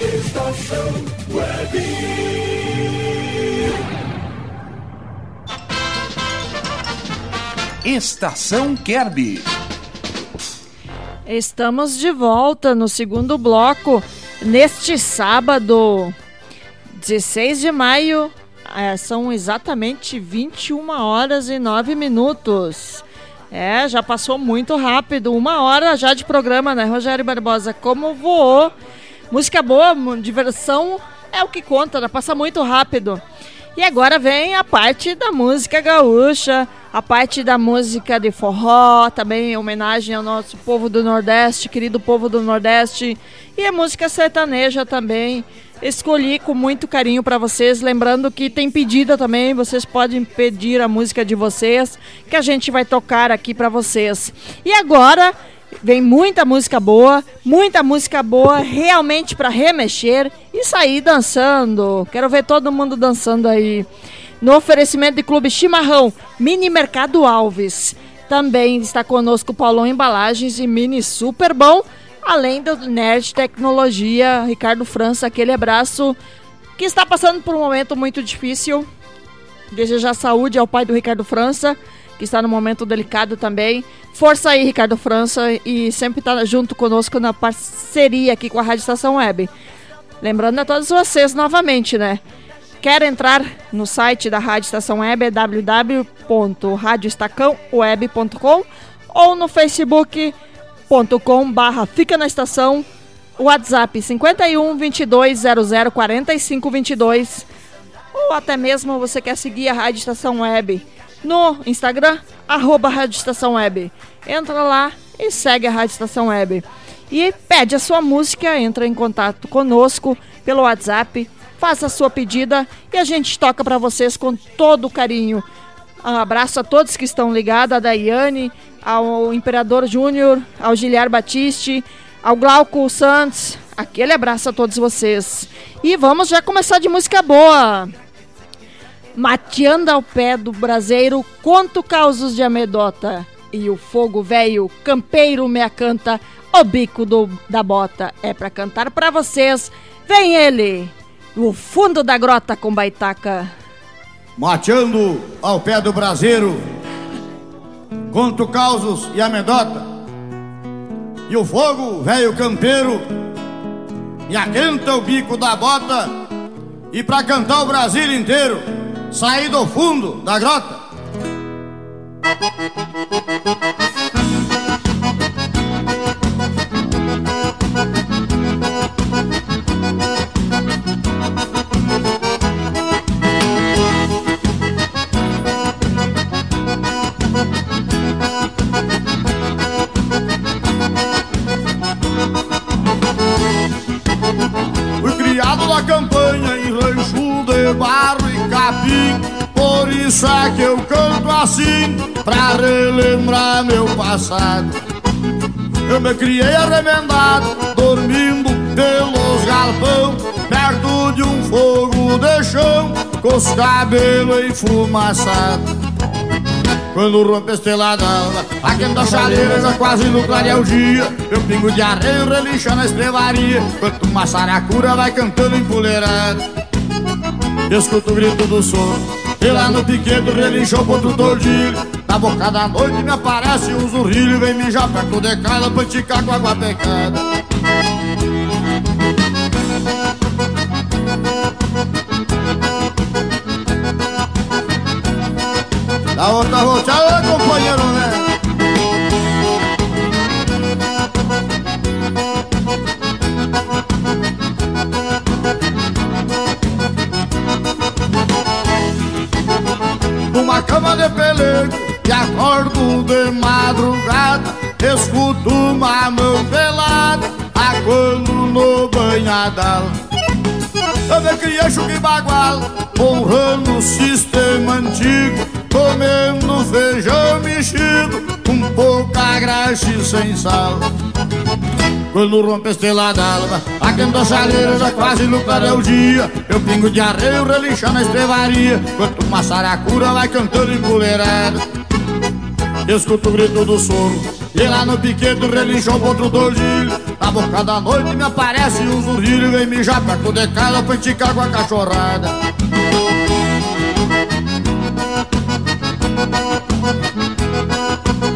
Estação Web. Estação Kerby. Estamos de volta no segundo bloco neste sábado, 16 de maio. é, são exatamente 21 horas e 9 minutos. É, já passou muito rápido. Uma hora já de programa, né, Rogério Barbosa? Como voou. Música boa, diversão é o que conta, né? passa muito rápido. E agora vem a parte da música gaúcha, a parte da música de forró, também em homenagem ao nosso povo do Nordeste, querido povo do Nordeste, e a música sertaneja também. Escolhi com muito carinho para vocês, lembrando que tem pedida também, vocês podem pedir a música de vocês, que a gente vai tocar aqui para vocês. E agora Vem muita música boa, muita música boa realmente para remexer e sair dançando. Quero ver todo mundo dançando aí. No oferecimento de Clube Chimarrão, Mini Mercado Alves. Também está conosco Paulão Embalagens e Mini Super Bom, além do Nerd Tecnologia, Ricardo França, aquele abraço que está passando por um momento muito difícil. Desejar saúde ao pai do Ricardo França que está no momento delicado também. Força aí, Ricardo França, e sempre está junto conosco na parceria aqui com a Rádio Estação Web. Lembrando a todos vocês novamente, né? Quer entrar no site da Rádio Estação Web é www.radioestacãoweb.com ou no facebook.com barra Fica na Estação, WhatsApp 51 22 00 45 22 ou até mesmo você quer seguir a Rádio Estação Web no Instagram, arroba Rádio Estação Web. Entra lá e segue a Rádio Estação Web. E pede a sua música, entra em contato conosco pelo WhatsApp, faça a sua pedida e a gente toca para vocês com todo carinho. Um abraço a todos que estão ligados, a Daiane, ao Imperador Júnior, ao Giliar Batiste, ao Glauco Santos. Aquele abraço a todos vocês. E vamos já começar de música boa mateando ao pé do braseiro, conto causos de amedota. E o fogo velho, campeiro me acanta, o bico do, da bota. É pra cantar pra vocês, vem ele, o fundo da grota com baitaca. Mateando ao pé do braseiro, conto causos e amedota. E o fogo velho campeiro me aquenta o bico da bota. E pra cantar o Brasil inteiro saí do fundo da grota. Fui criado na campanha rancho de barro e capim. Por isso é que eu canto assim Pra relembrar meu passado. Eu me criei arremendado Dormindo pelos galpão Perto de um fogo de chão Com os cabelos enfumaçados. Quando rompe a estrela d'alva Aquenta a chaleira, já quase no clarear o dia. Meu pingo de arreio relincha na estrevaria Enquanto uma saracura vai cantando empoleirada Escuto o grito do sono E lá no piquedo relinchou o ponto tordilho Na boca da noite me aparece um zurrilho Vem mijar perto de casa pra enticar com água pecada. Da outra volteada, companheiro, cama de pelego e acordo de madrugada. Escuto uma mão pelada aguando no banhadal. Eu me criei chuque bagual honrando o sistema antigo Comendo feijão mexido Com pouca graxa e sem sal. Quando rompe a estrela d'alva a chaleira já quase no clareio o dia. Eu pingo de arreio relincha na estrevaria Quanto uma saracura vai cantando empoleirada Escuto o grito do soro E lá no piquete relinchou outro tordilho Na boca da noite me aparece um zurrilho Vem mijar perto de casa pra enticar com a cachorrada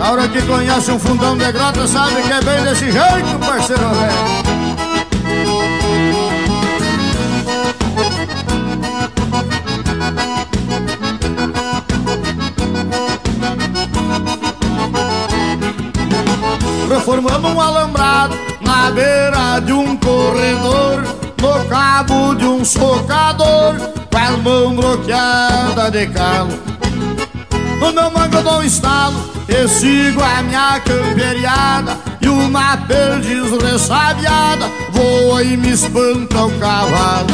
Na hora que conhece um fundão de grota Sabe que é bem desse jeito, parceiro velho Reformando um alambrado Na beira de um corredor no cabo de um socador, com as mãos bloqueadas de calo. No meu mango eu dou um estalo, e sigo a minha camperiada, e uma perdiz ressabiada voa e me espanta o cavalo.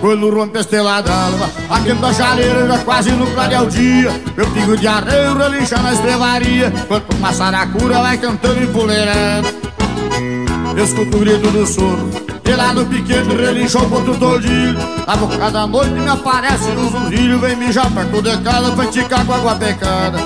Quando rompe a estrela d'alva a chaleira já quase no clarear o dia Meu pingo de arreio relincha na estrevaria Enquanto uma saracura vai cantando empoleirando Escuto o grito do sono E lá no piquete o ponto todinho Na boca da noite me aparece um zurrilho Vem mijar perto de casa pra esticar com água pecada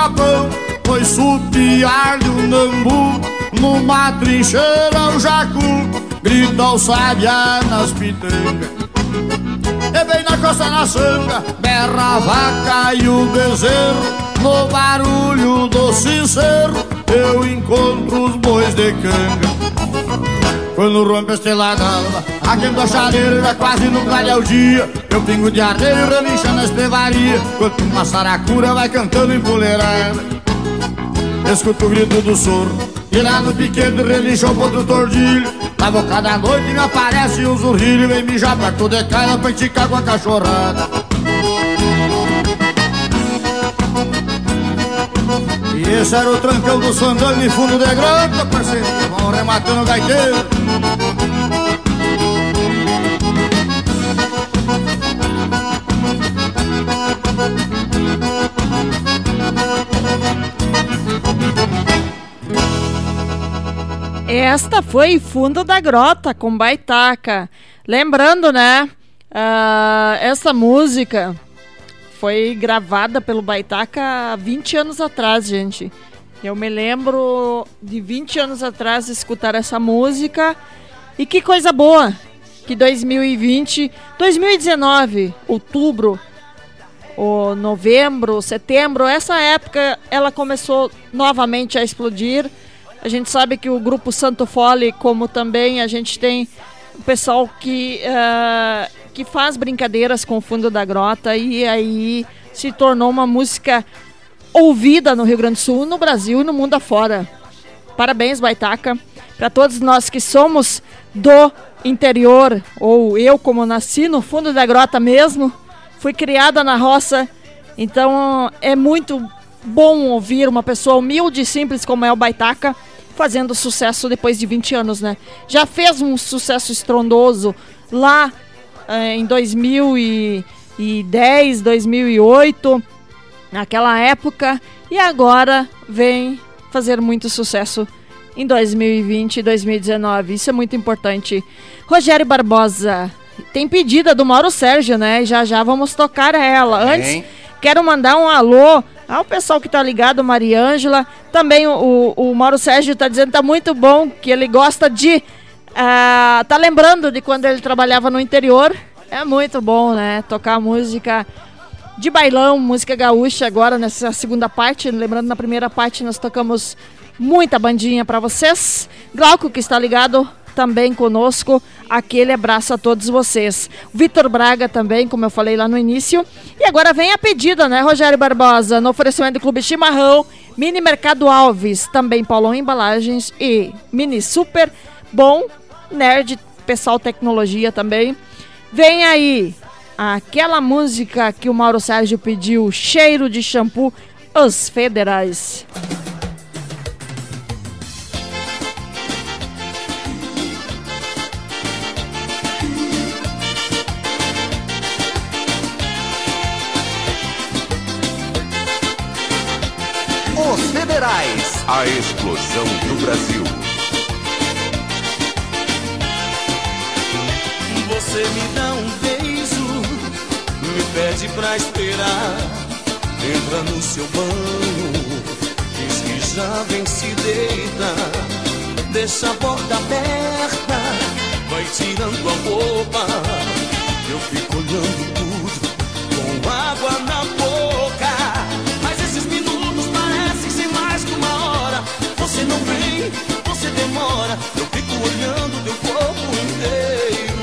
capão Foi supiar-lhe o nambu Numa trincheira o jacu Grita o sabiá nas pitangas E bem na costa na sanga Berra a vaca e o bezerro No barulho do sincero Eu encontro os bois de canga. Quando rompe a estrela d'alva Aquendo a chaleira já quase no clarear o dia Eu pingo de areia relincha na estrevaria Enquanto uma saracura vai cantando empoleirada Escuto o grito do soro E lá no piquete relincha o ponto tordilho. Na boca da noite me aparece um zurrilho Vem mijar pra tudo é cara pra enticar com a cachorrada. E esse era o trancão do Sandão de fundo de grota, parceiro Vão rematando o gaiteiro Esta foi Fundo da Grota com Baitaca. Lembrando, né? ah, essa música foi gravada pelo Baitaca há 20 anos atrás, gente. Eu me lembro de 20 anos atrás escutar essa música. E que coisa boa que 2020, 2019, outubro, ou novembro, setembro, essa época ela começou novamente a explodir. A gente sabe que o grupo Santo Fole, como também a gente tem o pessoal que, ah, que faz brincadeiras com o fundo da grota e aí se tornou uma música ouvida no Rio Grande do Sul, no Brasil e no mundo afora. Parabéns, Baitaca, para todos nós que somos do interior, ou eu como nasci no fundo da grota mesmo, fui criada na roça, então é muito bom ouvir uma pessoa humilde e simples como é o Baitaca fazendo sucesso depois de 20 anos, né? Já fez um sucesso estrondoso lá eh, em 2010, 2008, naquela época, e agora vem fazer muito sucesso em 2020 e 2019. Isso é muito importante. Rogério Barbosa, tem pedida do Mauro Sérgio, né? Já já vamos tocar ela. Antes, quero mandar um alô ao pessoal que tá ligado, Mariângela. Também o, o, o Mauro Sérgio tá dizendo que tá muito bom, que ele gosta de. ah, tá lembrando de quando ele trabalhava no interior. É muito bom, né? Tocar música de bailão, música gaúcha agora nessa segunda parte. Lembrando, na primeira parte nós tocamos muita bandinha para vocês. Glauco, que está ligado também conosco, aquele abraço a todos vocês. Vitor Braga também, como eu falei lá no início. E agora vem a pedida, né, Rogério Barbosa? No oferecimento do Clube Chimarrão, Mini Mercado Alves, também Paulão Embalagens e Mini Super Bom, Nerd, Pessoal Tecnologia também. Vem aí aquela música que o Mauro Sérgio pediu, cheiro de shampoo, os federais. Os Federais. A explosão do Brasil. Você me dá um beijo, me pede pra esperar. Entra no seu banho, diz que já vem se deita. Deixa a porta aberta, vai tirando a roupa. Eu fico olhando tudo demora, eu fico olhando teu corpo inteiro.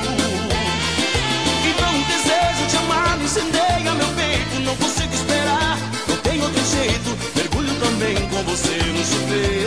Então o desejo de amar incendeia meu peito, não consigo esperar, não tem outro jeito, mergulho também com você no chuveiro.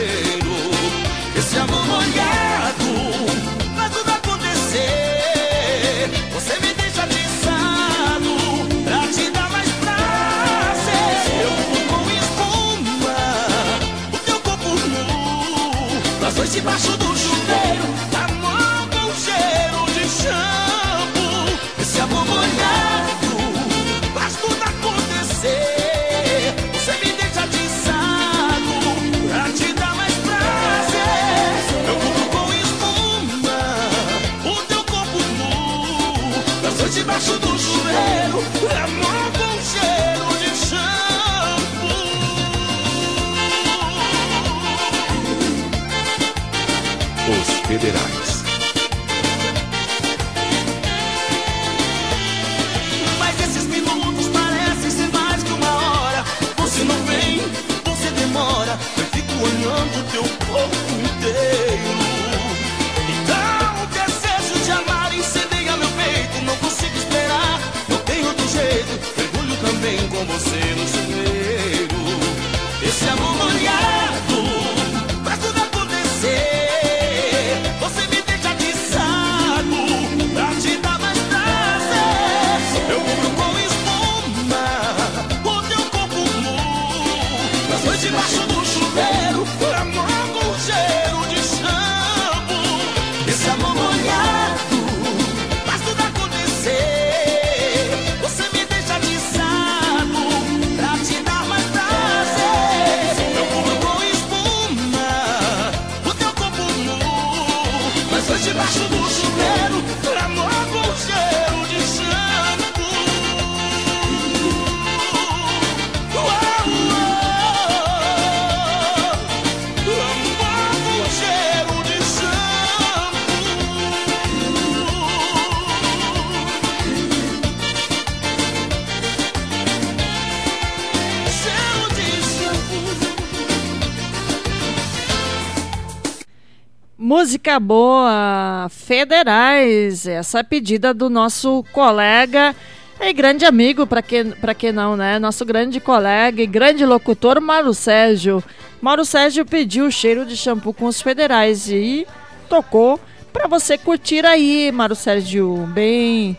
Música boa, federais. Essa é a pedida do nosso colega e grande amigo, para que, pra que não, né? Nosso grande colega e grande locutor, Mauro Sérgio. Mauro Sérgio pediu o cheiro de shampoo com os federais e tocou para você curtir aí, Mauro Sérgio, bem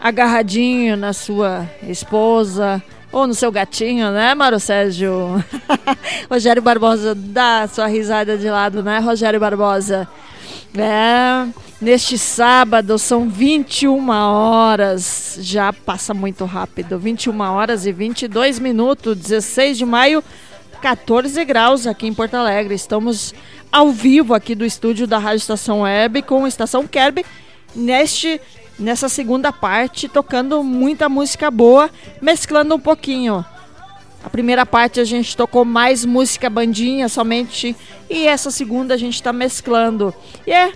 agarradinho na sua esposa ou no seu gatinho, né, Mauro Sérgio? Rogério Barbosa, dá sua risada de lado, né, Rogério Barbosa? É, neste sábado são 21 horas, já passa muito rápido, 21 horas e 22 minutos, 16 de maio, 14 graus aqui em Porto Alegre. Estamos ao vivo aqui do estúdio da Rádio Estação Web com a Estação Kerb neste nessa segunda parte, tocando muita música boa, mesclando um pouquinho. A primeira parte a gente tocou mais música bandinha somente e essa segunda a gente está mesclando. E é,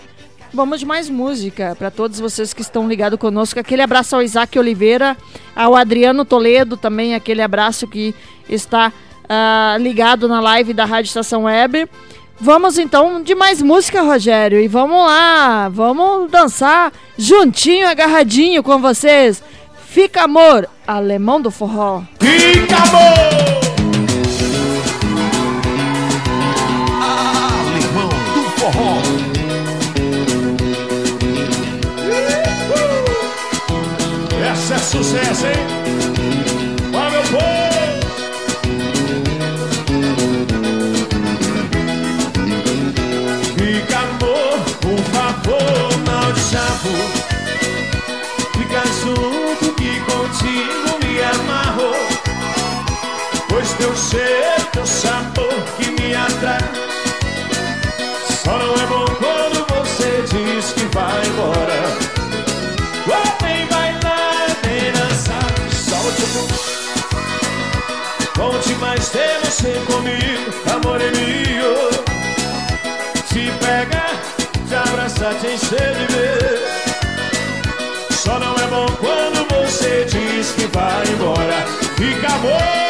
vamos de mais música para todos vocês que estão ligados conosco. Aquele abraço ao Isaac Oliveira, ao Adriano Toledo também, aquele abraço que está ah, ligado na live da Rádio Estação Web. Vamos então de mais música, Rogério, e vamos lá, vamos dançar juntinho, agarradinho com vocês. Fica amor, alemão do forró. Fica amor! Alemão do forró. Essa é sucesso, hein? Ó, meu povo! Fica amor, por favor, não te chamo. Contigo me amarro. Pois teu cheiro, teu sabor que me atrai. Só não é bom quando você diz que vai embora. Oh, nem bailar, nem dançar, solte o. Conte mais ter você comigo, amor é meu. Te pegar, te abraçar, te encher de ver. Vai embora. Fica amor.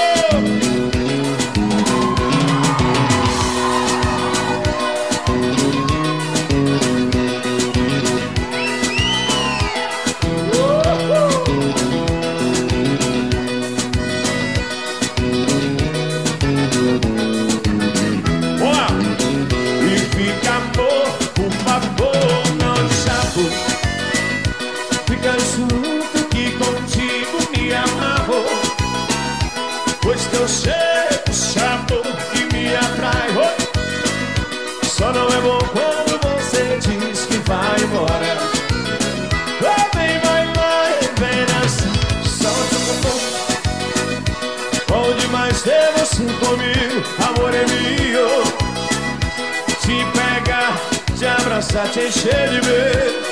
Te abraçar, te encher de beijo.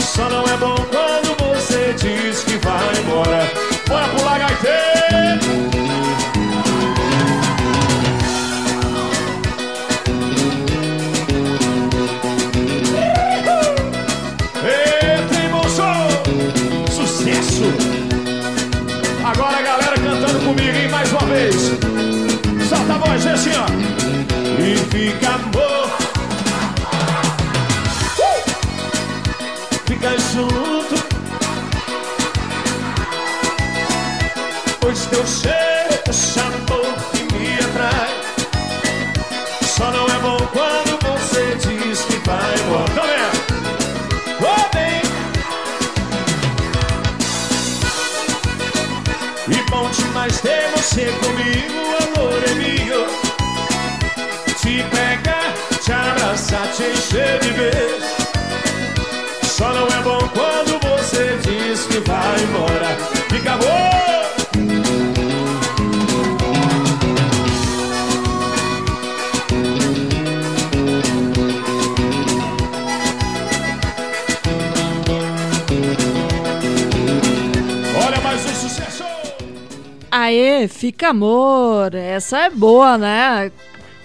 Só não é bom quando você diz que vai embora. Bora pular! Sucesso! Agora a galera cantando comigo, hein? Mais uma vez. Solta a voz, assim, ó. E fica você comigo, Aê, fica amor. Essa é boa, né?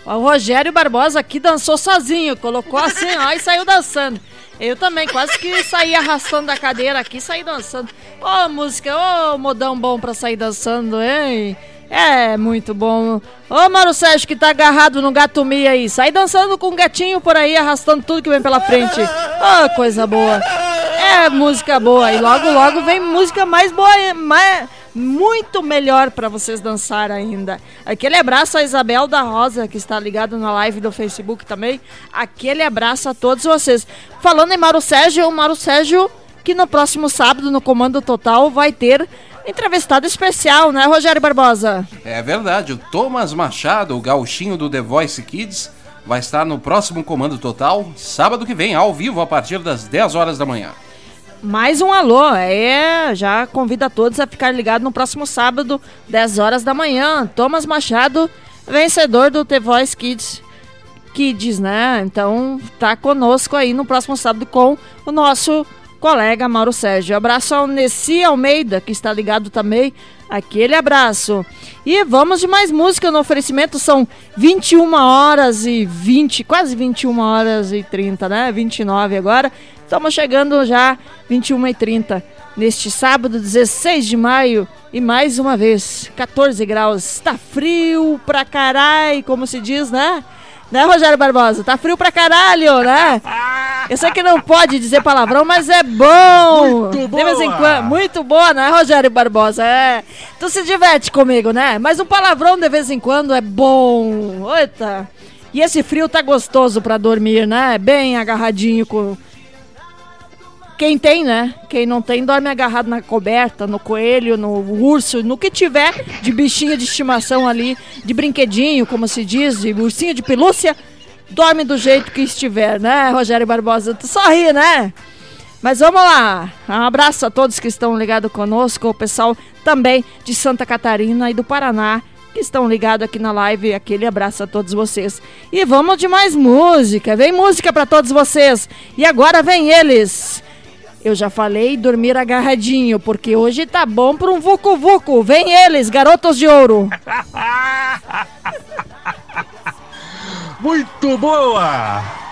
O Rogério Barbosa aqui dançou sozinho, colocou assim, ó, e saiu dançando. Eu também, quase que saí arrastando da cadeira aqui, saí dançando. Ô, música, ô, modão bom pra sair dançando, hein? É, muito bom. Ô, Mauro Sérgio, que tá agarrado no gato Mia aí. Sai dançando com um gatinho por aí, arrastando tudo que vem pela frente. Ô, coisa boa. É música boa. E logo, logo vem música mais boa, mais, muito melhor pra vocês dançar ainda. Aquele abraço a Isabel da Rosa, que está ligado na live do Facebook também. Aquele abraço a todos vocês. Falando em Mauro Sérgio, o Mauro Sérgio, que no próximo sábado, no Comando Total, vai ter entrevistado especial, né, Rogério Barbosa? É verdade, o Thomas Machado, o gauchinho do The Voice Kids, vai estar no próximo Comando Total, sábado que vem, ao vivo, a partir das 10 horas da manhã. Mais um alô, é, já convida todos a ficar ligados no próximo sábado, 10 horas da manhã. Thomas Machado, vencedor do The Voice Kids, Kids, né? Então tá conosco aí no próximo sábado com o nosso colega Mauro Sérgio. Abraço ao Nessi Almeida, que está ligado também. Aquele abraço. E vamos de mais música no oferecimento. São 21 horas e 20, quase 21 horas e 30, né? 29 agora. Estamos chegando já 21 e 30 neste sábado, 16 de maio. E mais uma vez, 14 graus. Tá frio pra caralho, como se diz, né? Né, Rogério Barbosa? Tá frio pra caralho, né? Eu sei que não pode dizer palavrão, mas é bom. Muito De vez em boa. quando. Muito boa, né, Rogério Barbosa? É. Tu se diverte comigo, né? Mas um palavrão de vez em quando é bom. Eita. E esse frio tá gostoso pra dormir, né? Bem agarradinho com. Quem tem, né? Quem não tem, dorme agarrado na coberta, no coelho, no urso, no que tiver de bichinho de estimação ali, de brinquedinho, como se diz, de ursinho de pelúcia, dorme do jeito que estiver, né, Rogério Barbosa? Tu né? Mas vamos lá. Um abraço a todos que estão ligados conosco, o pessoal também de Santa Catarina e do Paraná que estão ligados aqui na live. Aquele abraço a todos vocês. E vamos de mais música. Vem música para todos vocês. E agora vem eles. Eu já falei dormir agarradinho, porque hoje tá bom para um vucu vucu. Vem eles, garotos de ouro. Muito boa!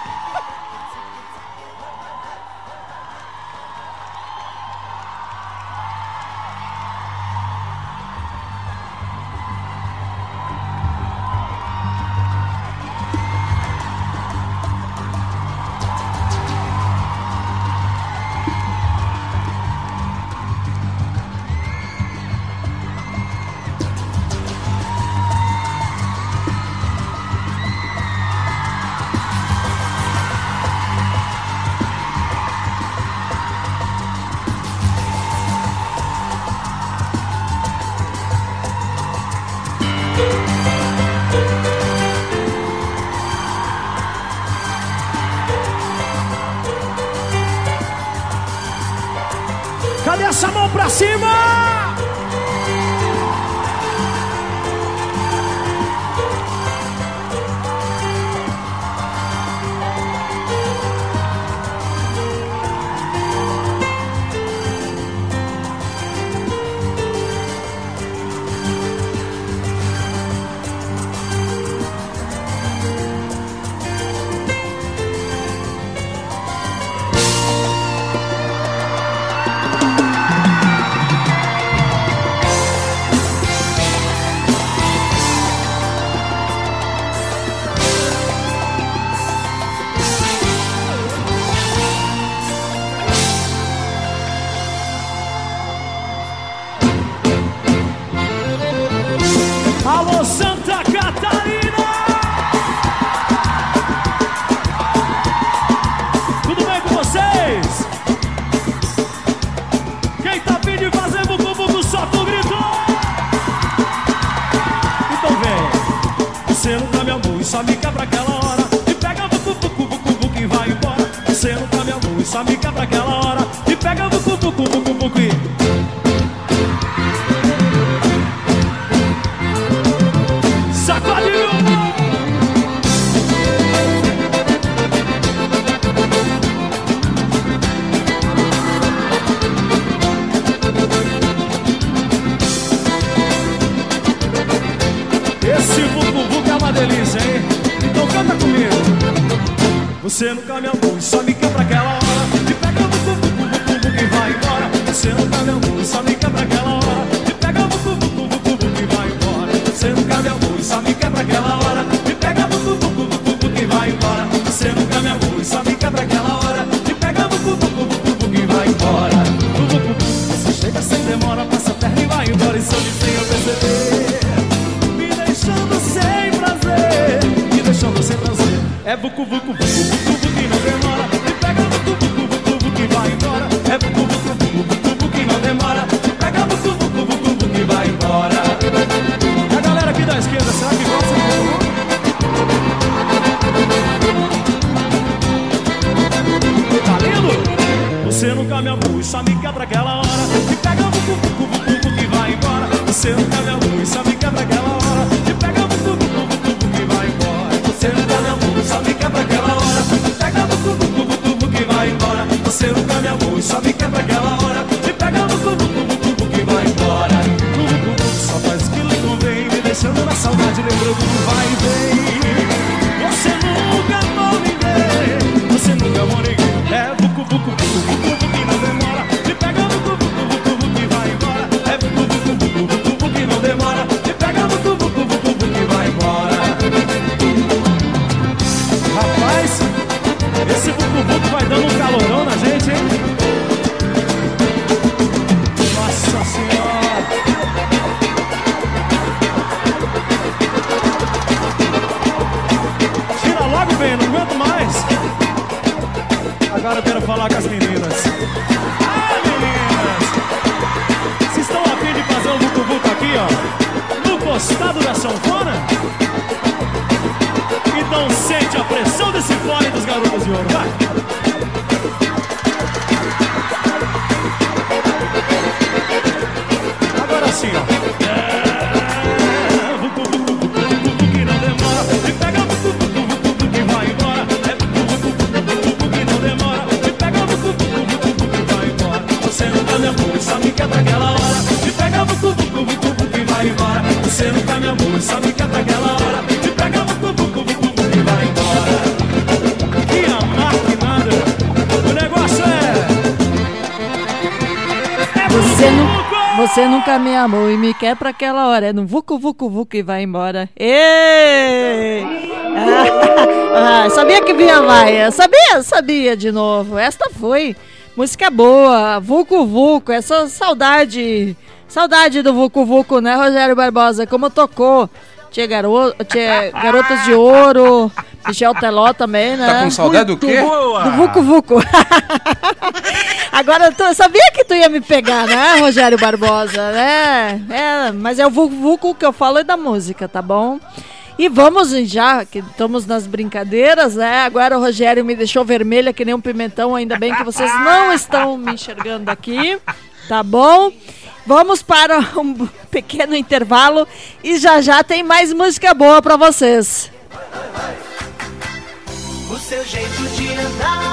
bucu, bucu, bucu. minha mão e me quer para aquela hora. É no vucu vucu vucu e vai embora. Ei! Ah, sabia que vinha vai. É. Sabia, sabia de novo. Esta foi música boa, vucu vucu, essa saudade. Saudade do vucu vucu, né, Rogério Barbosa? Como tocou? Tinha, garo... Tinha Garotas de Ouro, Michel Teló também, né? Tá com saudade Muito do quê? Boa. Do Vucu Vucu. Agora, tu, eu sabia que tu ia me pegar, né, Rogério Barbosa, né? É, mas é o vulcão que eu falo é da música, tá bom? E vamos já, que estamos nas brincadeiras, né? Agora o Rogério me deixou vermelha que nem um pimentão, ainda bem que vocês não estão me enxergando aqui, tá bom? Vamos para um pequeno intervalo e já já tem mais música boa para vocês. Vai, vai, vai. O seu jeito de andar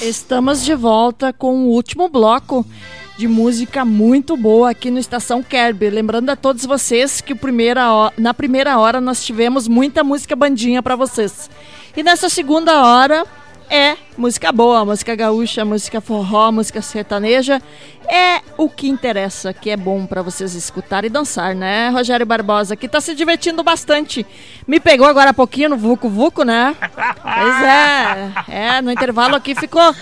Estamos de volta com o último bloco de música muito boa aqui no Estação Kerby. Lembrando a todos vocês que primeira na primeira hora nós tivemos muita música bandinha para vocês. E nessa segunda hora é música boa, música gaúcha, música forró, música sertaneja. É o que interessa, que é bom para vocês escutar e dançar, né? Rogério Barbosa, que tá se divertindo bastante. Me pegou agora há pouquinho no Vucu Vucu, né? Pois é. É, no intervalo aqui ficou.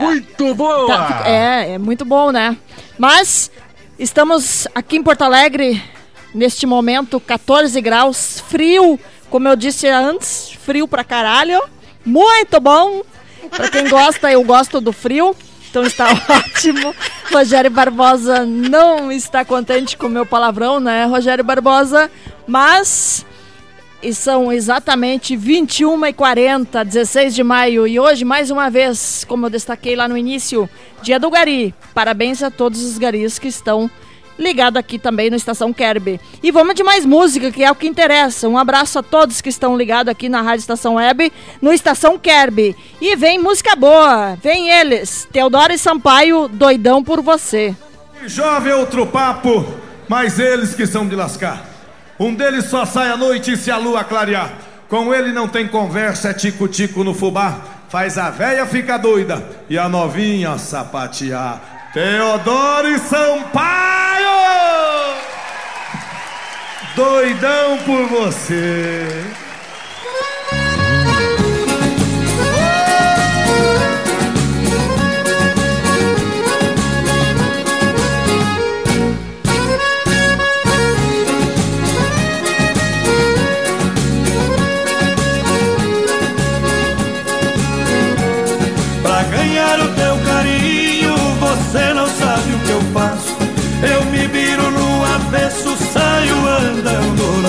Muito boa! Tá, é, é muito bom, né? Mas estamos aqui em Porto Alegre, neste momento, 14 graus, frio, como eu disse antes, frio pra caralho. Muito bom! Pra quem gosta, eu gosto do frio. Então está ótimo. Rogério Barbosa não está contente com o meu palavrão, né, Rogério Barbosa? Mas e são exatamente 21 e 40 16 de maio. E hoje, mais uma vez, como eu destaquei lá no início, dia do Gari. Parabéns a todos os garis que estão ligados aqui também no Estação Kerby. E vamos de mais música, que é o que interessa. Um abraço a todos que estão ligados aqui na Rádio Estação Web, no Estação Kerby. E vem música boa, vem eles. Teodoro e Sampaio, doidão por você. Jovem outro papo, mas eles que são de lascar. Um deles só sai à noite se a lua clarear. Com ele não tem conversa, é tico-tico no fubá. Faz a véia ficar doida e a novinha sapatear. Teodoro Sampaio! Doidão por você.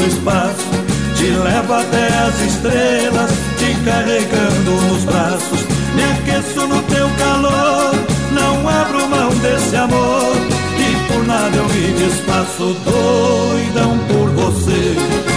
No espaço. Te levo até as estrelas, te carregando nos braços. Me aqueço no teu calor, não abro mão desse amor. E por nada eu me desfaço, doidão por você.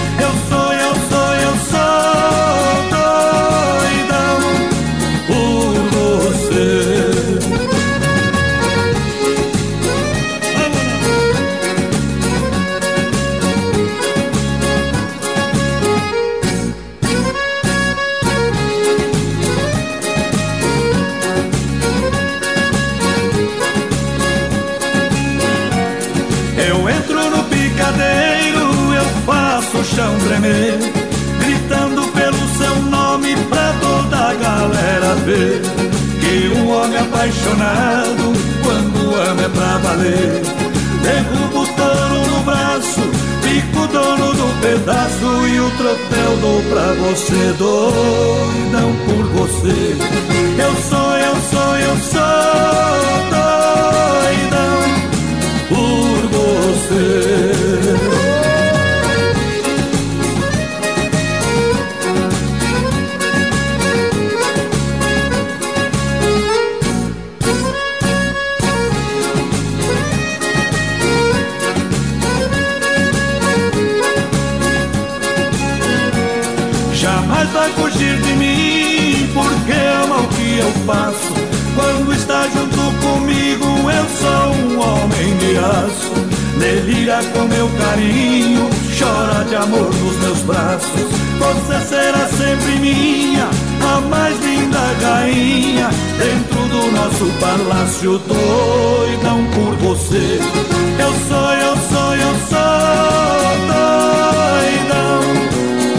Apaixonado, quando ama é pra valer. Derrubo o touro no braço, fico dono do pedaço e o troféu dou pra você, doidão por você. Eu sou, eu sou, eu sou doidão por você. O que eu faço. Quando está junto comigo, eu sou um homem de aço. Delira com meu carinho, chora de amor nos meus braços. Você será sempre minha, a mais linda rainha. Dentro do nosso palácio, doidão por você. Eu sou, eu sou, eu sou doidão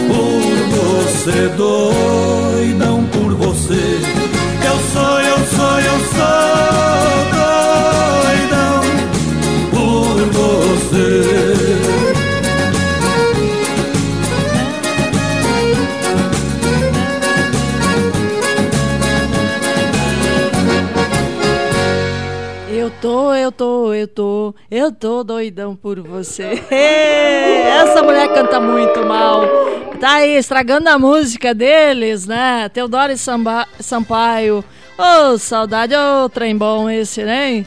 por você, doidão eu tô, eu tô, eu tô doidão por você. Essa mulher canta muito mal. Tá aí, estragando a música deles, né? Teodoro Samba- Sampaio. Ô, saudade, ô, trem bom esse, né?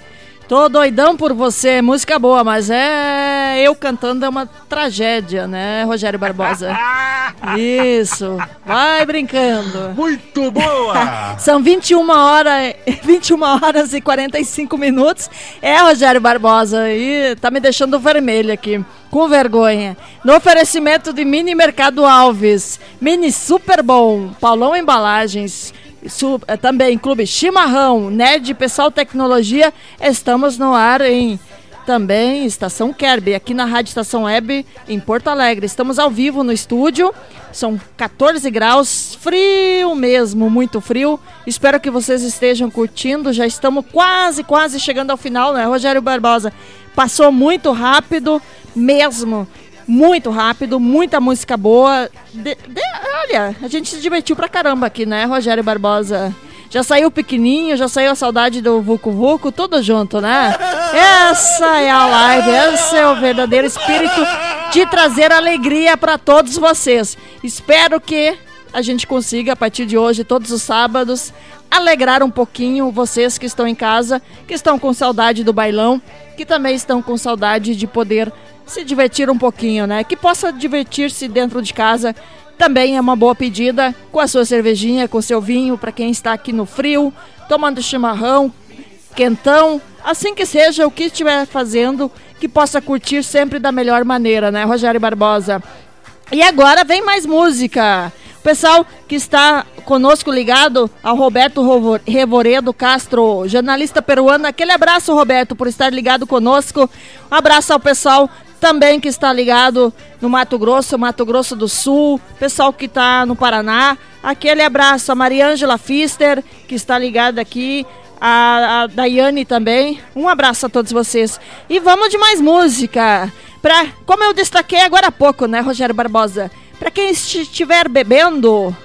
Tô doidão por você, música boa, mas é eu cantando é uma tragédia, né, Rogério Barbosa? Isso, vai brincando. Muito boa! São 21 horas, 21 horas e 45 minutos. É, Rogério Barbosa, e tá me deixando vermelho aqui, com vergonha. No oferecimento de Mini Mercado Alves, Mini Super Bom, Paulão Embalagens, Su- eh, também Clube Chimarrão, Nerd Pessoal Tecnologia, estamos no ar em também Estação Kerby, aqui na Rádio Estação Web, em Porto Alegre. Estamos ao vivo no estúdio, são 14 graus, frio mesmo, muito frio. Espero que vocês estejam curtindo, já estamos quase, quase chegando ao final, né, Rogério Barbosa? Passou muito rápido mesmo, muito rápido, muita música boa. De- de- olha, a gente se divertiu pra caramba aqui, né, Rogério Barbosa? Já saiu o pequenininho, já saiu a saudade do Vucu Vucu, tudo junto, né? Essa é a live, esse é o verdadeiro espírito de trazer alegria para todos vocês. Espero que a gente consiga, a partir de hoje, todos os sábados, alegrar um pouquinho vocês que estão em casa, que estão com saudade do bailão, que também estão com saudade de poder se divertir um pouquinho, né? Que possa divertir-se dentro de casa também é uma boa pedida com a sua cervejinha, com seu vinho, para quem está aqui no frio, tomando chimarrão, quentão, assim que seja o que estiver fazendo, que possa curtir sempre da melhor maneira, né, Rogério Barbosa? E agora vem mais música. O pessoal que está conosco ligado ao Roberto Revoredo Castro, jornalista peruano. Aquele abraço, Roberto, por estar ligado conosco. Um abraço ao pessoal também que está ligado no Mato Grosso, Mato Grosso do Sul, pessoal que está no Paraná. Aquele abraço a Mariângela Fister, que está ligada aqui, a, a Daiane também. Um abraço a todos vocês. E vamos de mais música. Pra, como eu destaquei agora há pouco, né, Rogério Barbosa? Para quem estiver bebendo,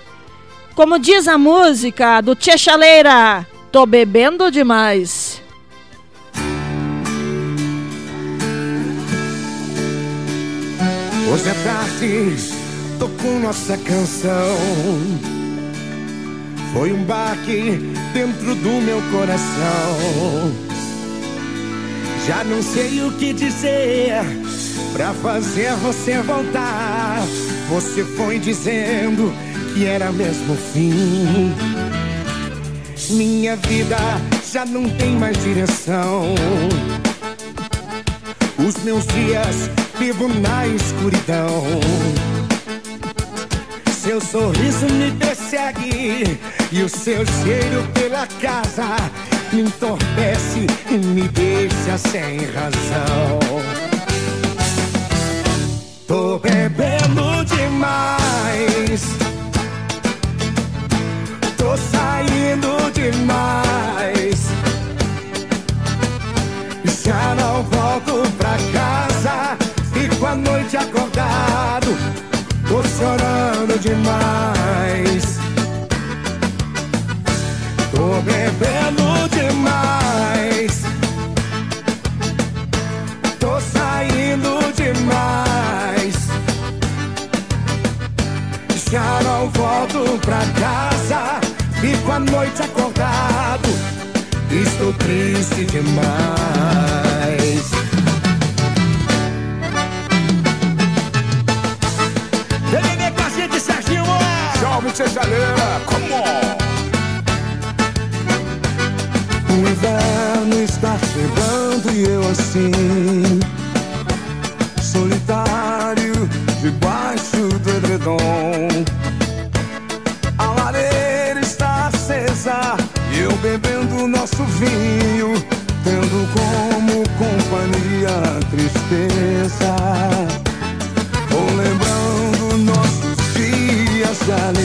como diz a música do Tchê Chaleira, Tô bebendo demais. Hoje à tarde tocou nossa canção. Foi um baque dentro do meu coração. Já não sei o que dizer pra fazer você voltar. Você foi dizendo que era mesmo o fim. Minha vida já não tem mais direção. Os meus dias vivo na escuridão. Seu sorriso me persegue e o seu cheiro pela casa me entorpece e me deixa sem razão. Tô bebendo demais. Chorando demais. Tô bebendo demais. Tô saindo demais. Já não volto pra casa. Fico a noite acordado. Estou triste demais. Salve, Cesaleira! Come on! O inverno está chegando e eu assim Solitário debaixo do edredom A lareira está acesa e eu bebendo nosso vinho Tendo como companhia a tristeza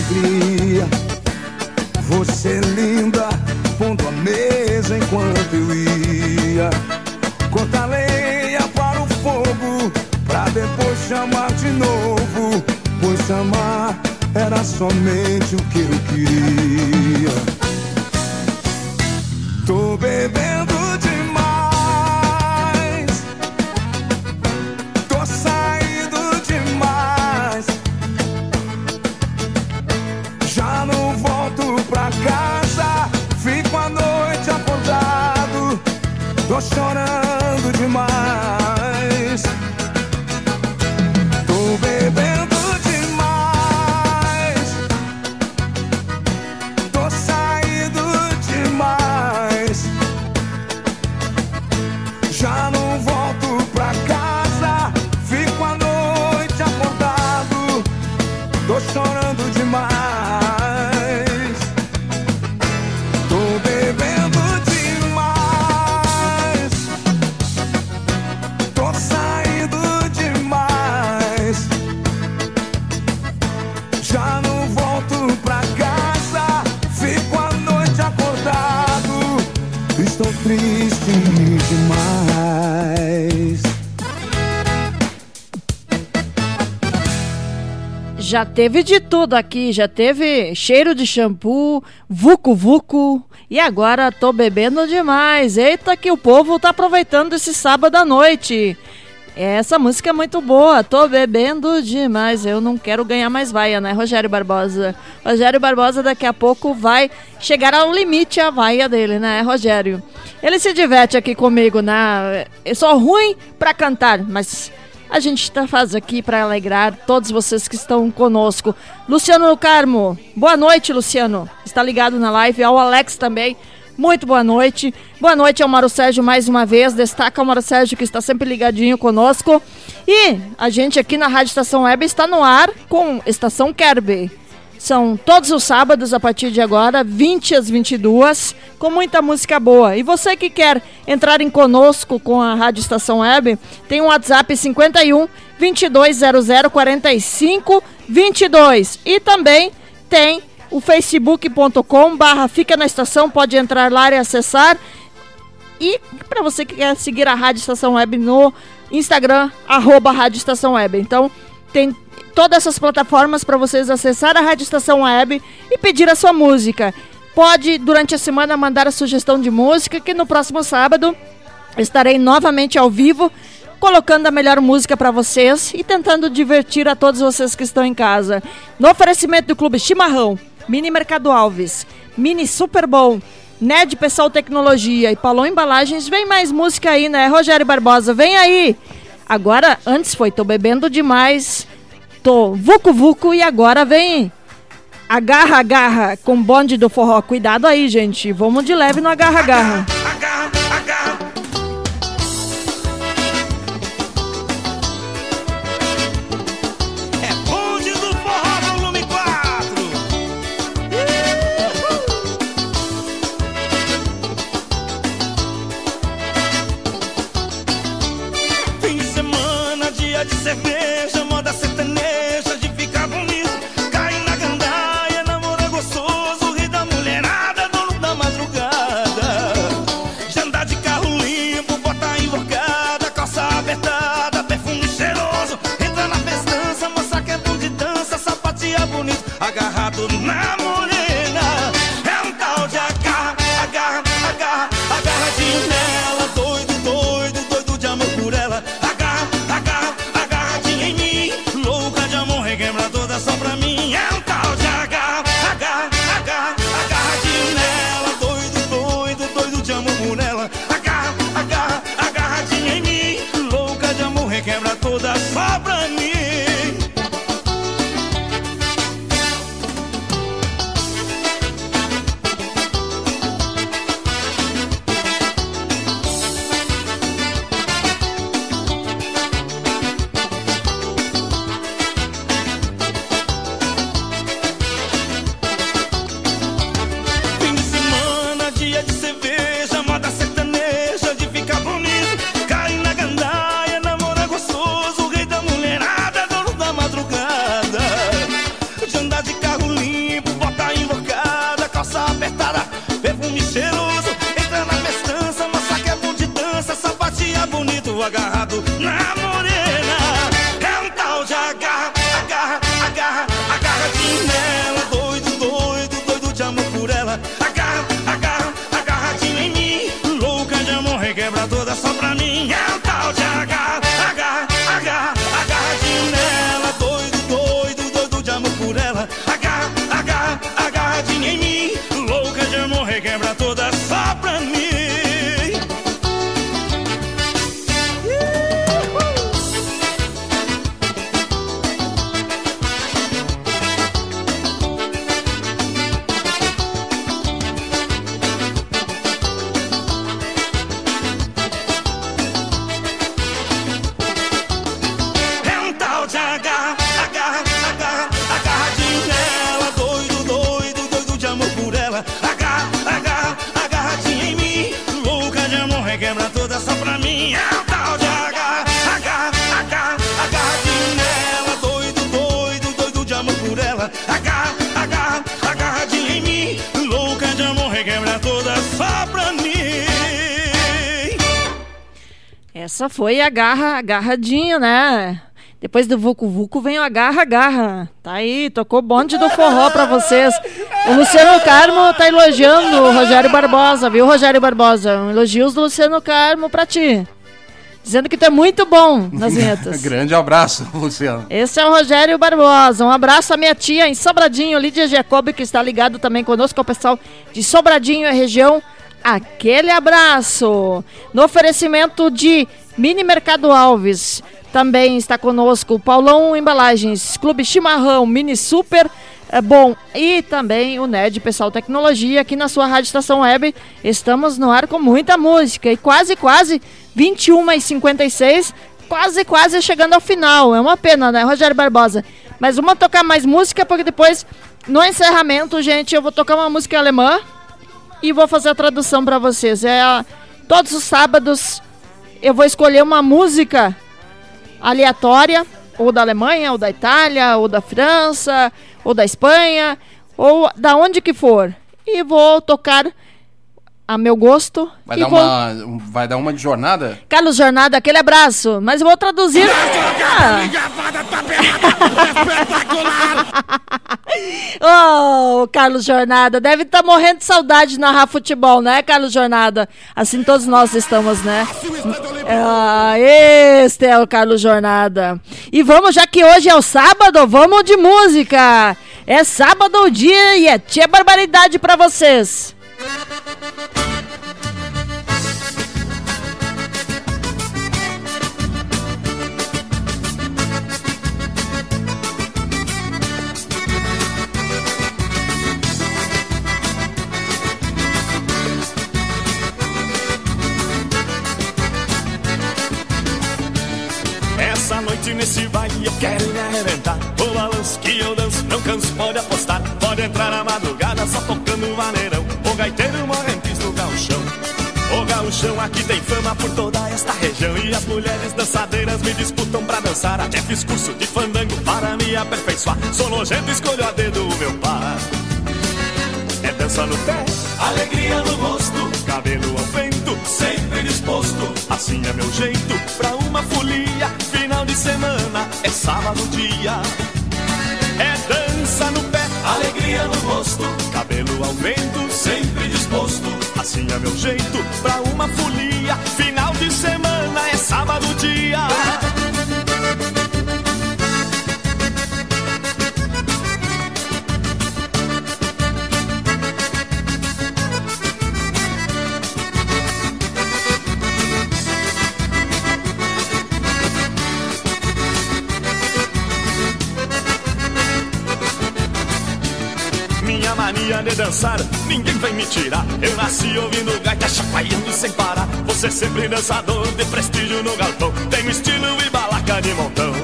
alegria. Você linda pondo a mesa enquanto eu ia. Cortar lenha para o fogo Pra depois chamar de novo. Pois amar era somente o que eu queria. Tô bebendo Já teve de tudo aqui, já teve cheiro de shampoo, vucu vucu e agora tô bebendo demais. Eita que o povo tá aproveitando esse sábado à noite. Essa música é muito boa, tô bebendo demais. Eu não quero ganhar mais vaia, né, Rogério Barbosa? Rogério Barbosa daqui a pouco vai chegar ao limite a vaia dele, né, Rogério? Ele se diverte aqui comigo, né? Eu sou ruim pra cantar, mas a gente está faz aqui para alegrar todos vocês que estão conosco. Luciano Carmo, boa noite, Luciano. Está ligado na live. Ao Alex também, muito boa noite. Boa noite ao Mauro Sérgio mais uma vez. Destaca o Mauro Sérgio que está sempre ligadinho conosco. E a gente aqui na Rádio Estação Web está no ar com Estação Kerby. São todos os sábados a partir de agora, 20 às 22, com muita música boa. E você que quer entrar em conosco com a Rádio Estação Web, tem um WhatsApp 51 2200 45 22. E também tem o facebook.com barra fica na estação, pode entrar lá e acessar. E para você que quer seguir a Rádio Estação Web no Instagram, arroba Rádio Estação Web. Então, tem todas essas plataformas para vocês acessar a Rádio Estação Web e pedir a sua música. pode, durante a semana, mandar a sugestão de música, que no próximo sábado estarei novamente ao vivo, colocando a melhor música para vocês e tentando divertir a todos vocês que estão em casa. No oferecimento do Clube Chimarrão, Mini Mercado Alves, Mini Super Bom, Ned Pessoal Tecnologia e Paulão Embalagens, vem mais música aí, né? Rogério Barbosa, vem aí! Agora, antes foi Tô Bebendo Demais, Tô Vucu Vucu e agora vem Agarra Agarra com bonde do forró. Cuidado aí, gente, vamos de leve no Agarra Agarra. Essa foi a garra, agarradinho, né? Depois do Vucu Vucu vem o agarra, agarra. Tá aí, tocou bonde do forró pra vocês. O Luciano Carmo tá elogiando o Rogério Barbosa, viu, Rogério Barbosa? Elogios do Luciano Carmo pra ti. Dizendo que tu é muito bom nas vinhetas. Grande abraço, Luciano. Esse é o Rogério Barbosa. Um abraço à minha tia em Sobradinho, Lídia Jacob, que está ligado também conosco, ao pessoal de Sobradinho e região. Aquele abraço. No oferecimento de Mini Mercado Alves. Também está conosco Paulão Embalagens, Clube Chimarrão, Mini Super é bom. E também o NED Pessoal Tecnologia, aqui na sua Rádio Estação Web. Estamos no ar com muita música. E quase, quase 21 e 56 quase, quase chegando ao final. É uma pena, né, Rogério Barbosa? Mas vamos tocar mais música, porque depois, no encerramento, gente, eu vou tocar uma música alemã e vou fazer a tradução para vocês. É todos os sábados eu vou escolher uma música aleatória, ou da Alemanha, ou da Itália, ou da França, ou da Espanha, ou da onde que for. E vou tocar a meu gosto. Vai dar, vou- uma, um- vai dar uma de jornada? Carlos Jornada, aquele abraço. Mas eu vou traduzir. Oh, Carlos Jornada, deve estar morrendo de saudade de narrar futebol, né, Carlos Jornada? Assim todos nós estamos, né? Ah, este é o Carlos Jornada. E vamos, já que hoje é o sábado, vamos de música. É sábado o dia e é tia barbaridade pra vocês. Nesse baile eu quero me arrebentar. O balanço que eu danço, não canso, pode apostar. Pode entrar na madrugada só tocando O gauchão aqui tem fama por toda esta região. E as mulheres dançadeiras me disputam pra dançar. Até fiz curso de fandango para me aperfeiçoar. Sou nojento, escolho a dedo o meu par. É dança no pé, alegria no rosto Cabelo ao vento, sempre disposto. Assim é meu jeito pra uma folia Final de semana é sábado dia. É dança no pé, alegria no rosto Cabelo ao vento, sempre disposto Assim é meu jeito pra uma folia. Final de semana é sábado dia Mania de dançar, ninguém vai me tirar. Eu nasci ouvindo gaita chacoalhando sem parar. Você sempre dançador de prestígio no galpão. Tenho estilo e balaca de montão.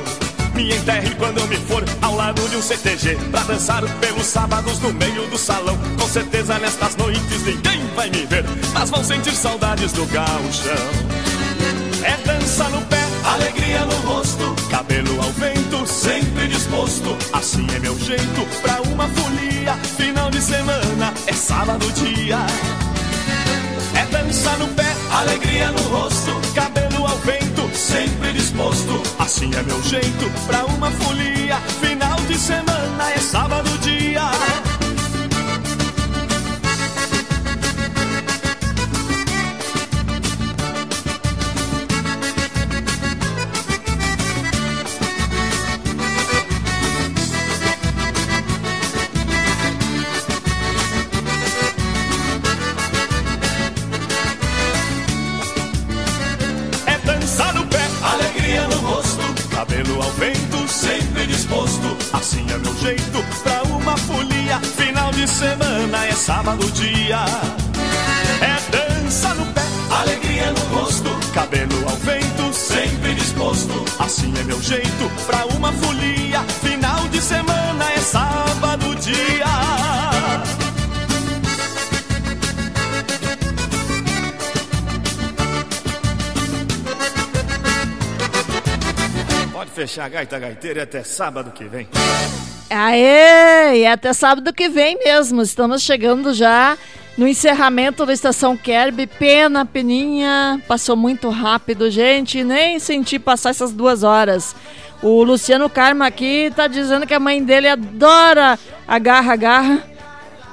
Me enterre quando eu me for ao lado de um CTG Pra dançar pelos sábados no meio do salão Com certeza nestas noites ninguém vai me ver Mas vão sentir saudades do gauchão É dança no pé, alegria no rosto Cabelo ao vento, sempre disposto. Assim é meu jeito pra uma folia Final de semana é sábado dia. É dança no pé, alegria no rosto. Cabelo ao vento, sempre disposto. Assim é meu jeito pra uma folia Final de semana é sábado dia Assim é meu jeito pra uma folia. Final de semana é sábado dia. É dança no pé, alegria no rosto, cabelo ao vento, sempre disposto. Assim é meu jeito pra uma folia. Final de semana é sábado dia. Fechar a gaita gaiteira até sábado que vem. Aê! E até sábado que vem mesmo. Estamos chegando já no encerramento da Estação Kerb. Pena, peninha. Passou muito rápido, gente. Nem senti passar essas duas horas. O Luciano Karma aqui tá dizendo que a mãe dele adora a garra garra.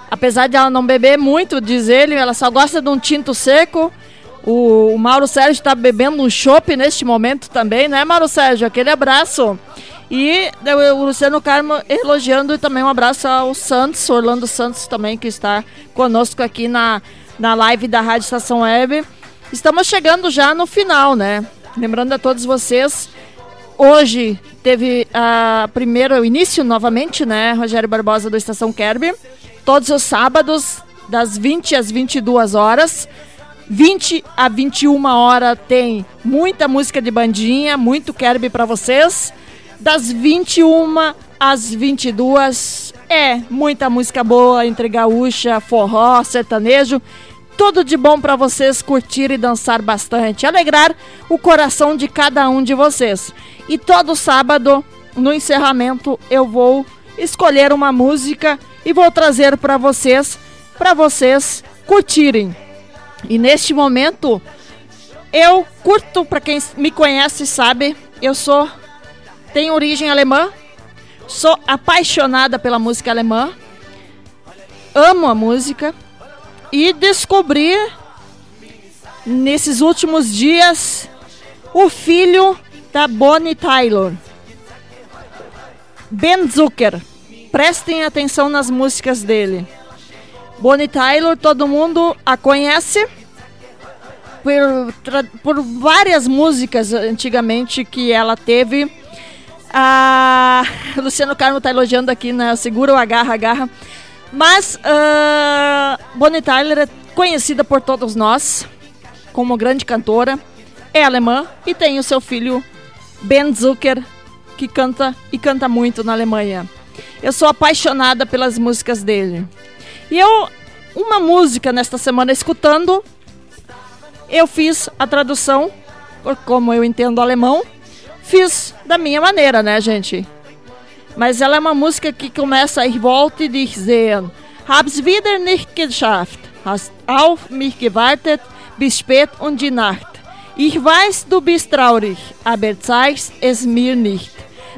Apesar de ela não beber muito, diz ele, ela só gosta de um tinto seco. O, o Mauro Sérgio está bebendo um chopp neste momento também, né, Mauro Sérgio? Aquele abraço. E o o Luciano Carmo elogiando e também um abraço ao Santos, Orlando Santos também, que está conosco aqui na, na live da Rádio Estação Web. Estamos chegando já no final, né? Lembrando a todos vocês, hoje teve a primeiro o início novamente, né? Rogério Barbosa do Estação Kerb. Todos os sábados, das 20 às 22 horas. 20 a 21 hora tem muita música de bandinha, muito Kerb para vocês. Das 21 às 22 é muita música boa entre gaúcha, forró, sertanejo. Tudo de bom para vocês curtir e dançar bastante, alegrar o coração de cada um de vocês. E todo sábado, no encerramento, eu vou escolher uma música e vou trazer para vocês, para vocês curtirem. E neste momento, eu curto, para quem me conhece sabe, eu sou tenho origem alemã, sou apaixonada pela música alemã, amo a música e descobri nesses últimos dias o filho da Bonnie Tyler, Ben Zucker. Prestem atenção nas músicas dele. Bonnie Tyler, todo mundo a conhece por, por várias músicas antigamente que ela teve. A Luciano Carmo está elogiando aqui, né? Segura o agarra, agarra. Mas uh, Bonnie Tyler é conhecida por todos nós como grande cantora, é alemã e tem o seu filho Ben Zucker, que canta e canta muito na Alemanha. Eu sou apaixonada pelas músicas dele. E eu, uma música nesta semana escutando, eu fiz a tradução, por como eu entendo alemão, fiz da minha maneira, né, gente? Mas ela é uma música que começa Ich wollte dich sehen. Hab's wieder nicht geschafft. Hast auf mich gewartet bis spät und die Nacht. Ich weiß, du bist traurig, aber zeigst es mir nicht.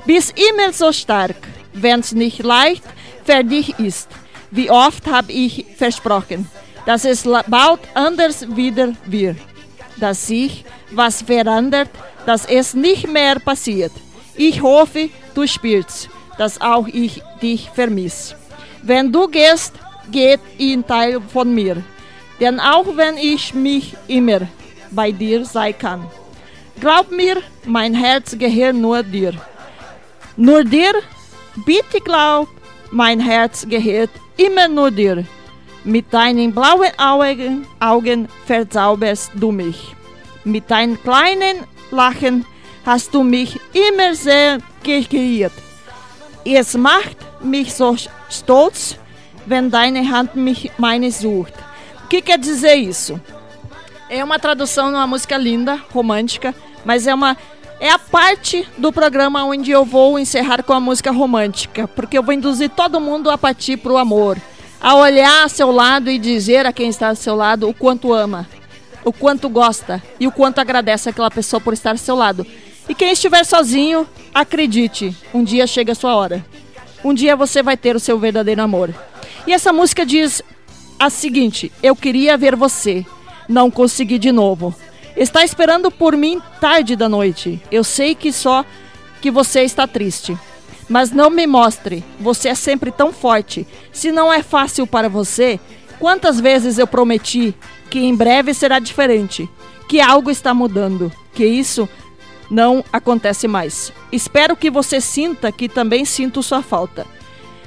Bist immer so stark, wenn's nicht leicht für dich ist. Wie oft hab ich versprochen, dass es bald anders wieder wird. Dass sich was verändert, dass es nicht mehr passiert. Ich hoffe, du spürst, dass auch ich dich vermisse. Wenn du gehst, geht ein Teil von mir. Denn auch wenn ich mich immer bei dir sein kann, glaub mir, mein Herz gehört nur dir. Nur dir, bitte glaub, mein Herz gehört immer nur dir. Mit deinen blauen Augen, Augen verzauberst du mich. Mit deinem kleinen Lachen hast du mich immer sehr geirrt. Es macht mich so stolz, wenn deine Hand mich meine sucht. O que quer dizer isso? É uma tradução de uma música linda, romântica, mas é uma é a parte do programa onde eu vou encerrar com a música romântica, porque eu vou induzir todo mundo a partir para o amor, a olhar ao seu lado e dizer a quem está ao seu lado o quanto ama, o quanto gosta e o quanto agradece aquela pessoa por estar ao seu lado. E quem estiver sozinho, acredite, um dia chega a sua hora. Um dia você vai ter o seu verdadeiro amor. E essa música diz a seguinte: Eu queria ver você, não consegui de novo. Está esperando por mim tarde da noite. Eu sei que só que você está triste. Mas não me mostre. Você é sempre tão forte. Se não é fácil para você, quantas vezes eu prometi que em breve será diferente, que algo está mudando, que isso não acontece mais. Espero que você sinta que também sinto sua falta.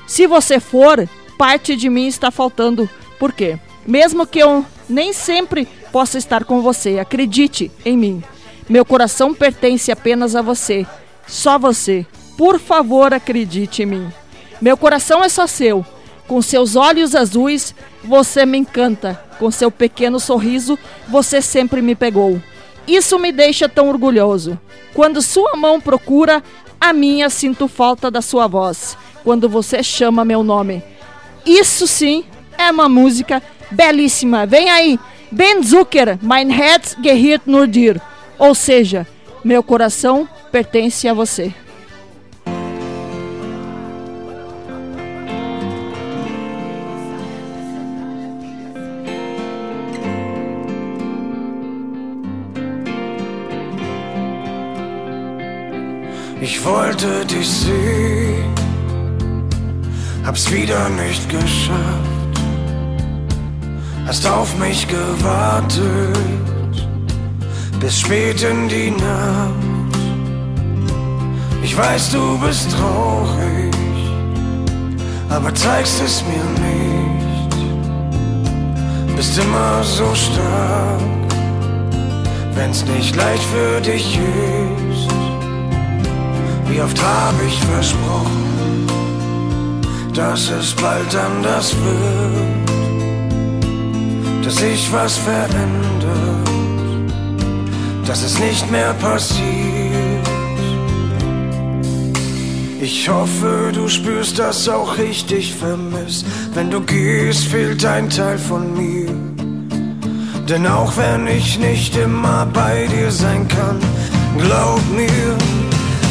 Se você for, parte de mim está faltando. Por quê? Mesmo que eu nem sempre possa estar com você, acredite em mim. Meu coração pertence apenas a você. Só você. Por favor, acredite em mim. Meu coração é só seu. Com seus olhos azuis, você me encanta. Com seu pequeno sorriso, você sempre me pegou. Isso me deixa tão orgulhoso. Quando sua mão procura, a minha sinto falta da sua voz. Quando você chama meu nome. Isso sim é uma música belíssima. Vem aí, Ben Zucker, mein Herz gehört nur dir. Ou seja, meu coração pertence a você. Ich wollte dich sehen, hab's wieder nicht geschafft. Hast auf mich gewartet, bis spät in die Nacht. Ich weiß, du bist traurig, aber zeigst es mir nicht. Bist immer so stark, wenn's nicht leicht für dich ist. Wie oft hab ich versprochen, dass es bald anders wird, dass sich was verändert, dass es nicht mehr passiert. Ich hoffe, du spürst, dass auch ich dich vermiss. Wenn du gehst, fehlt ein Teil von mir. Denn auch wenn ich nicht immer bei dir sein kann, glaub mir,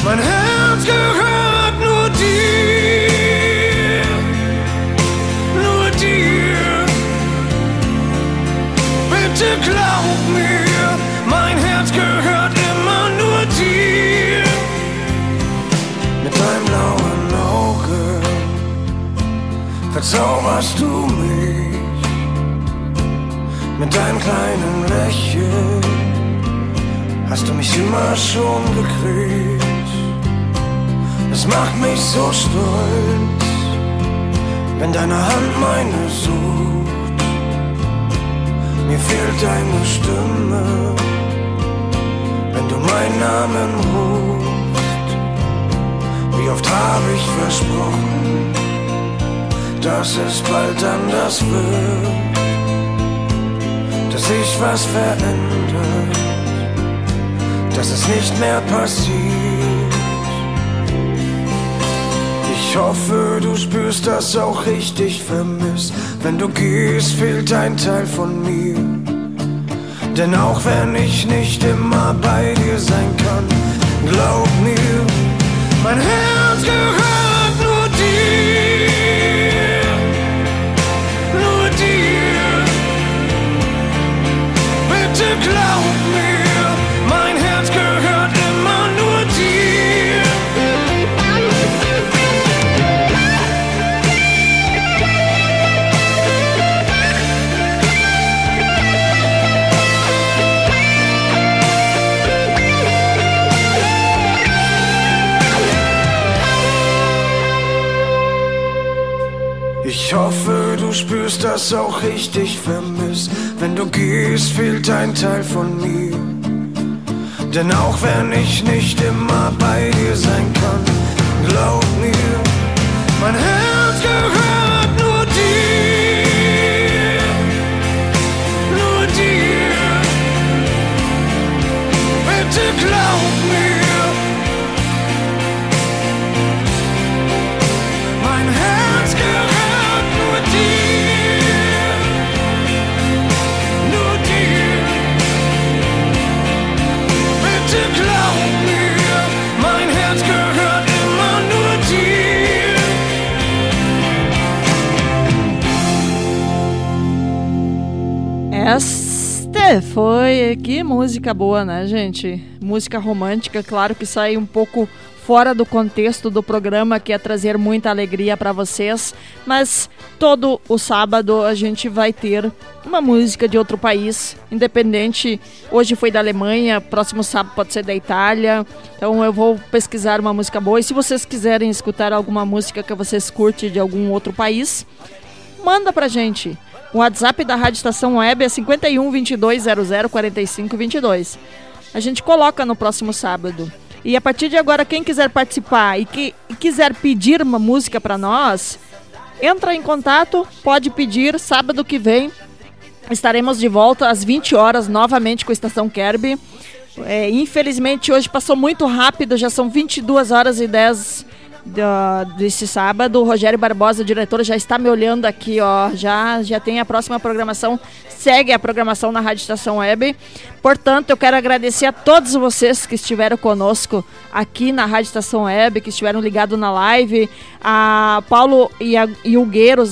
mein Herz gehört Bitte glaub mir, mein Herz gehört immer nur dir. Mit deinem blauen Auge verzauberst du mich. Mit deinem kleinen Lächeln hast du mich immer schon gekriegt. Es macht mich so stolz, wenn deine Hand meine sucht. Mir fehlt deine Stimme, wenn du meinen Namen rufst. Wie oft habe ich versprochen, dass es bald anders wird, dass sich was verändert, dass es nicht mehr passiert. Ich hoffe, du spürst das auch richtig vermisst. Wenn du gehst, fehlt ein Teil von mir. Denn auch wenn ich nicht immer bei dir sein kann, glaub mir, mein Herz gehört nur dir. Nur dir. Bitte glaub spürst das auch richtig vermisst. Wenn du gehst, fehlt ein Teil von mir. Denn auch wenn ich nicht immer bei dir sein kann, glaub mir, mein Herz gehört nur dir. Nur dir. Bitte glaub mir. Este foi. Que música boa, né, gente? Música romântica, claro que sai um pouco fora do contexto do programa, que é trazer muita alegria para vocês, mas todo o sábado a gente vai ter uma música de outro país, independente. Hoje foi da Alemanha, próximo sábado pode ser da Itália. Então eu vou pesquisar uma música boa. E se vocês quiserem escutar alguma música que vocês curtem de algum outro país, manda pra gente. O WhatsApp da Rádio Estação Web é 51 22 00 45 22. A gente coloca no próximo sábado. E a partir de agora, quem quiser participar e, que, e quiser pedir uma música para nós, entra em contato, pode pedir. Sábado que vem estaremos de volta às 20 horas novamente com a Estação Kerby. É, infelizmente hoje passou muito rápido, já são 22 horas e 10 da- desse sábado. O Rogério Barbosa, diretor, já está me olhando aqui, ó. Já, já tem a próxima programação. Segue a programação na Rádio Estação Web. Portanto, eu quero agradecer a todos vocês que estiveram conosco aqui na Rádio Estação Web, que estiveram ligados na live. A Paulo e a e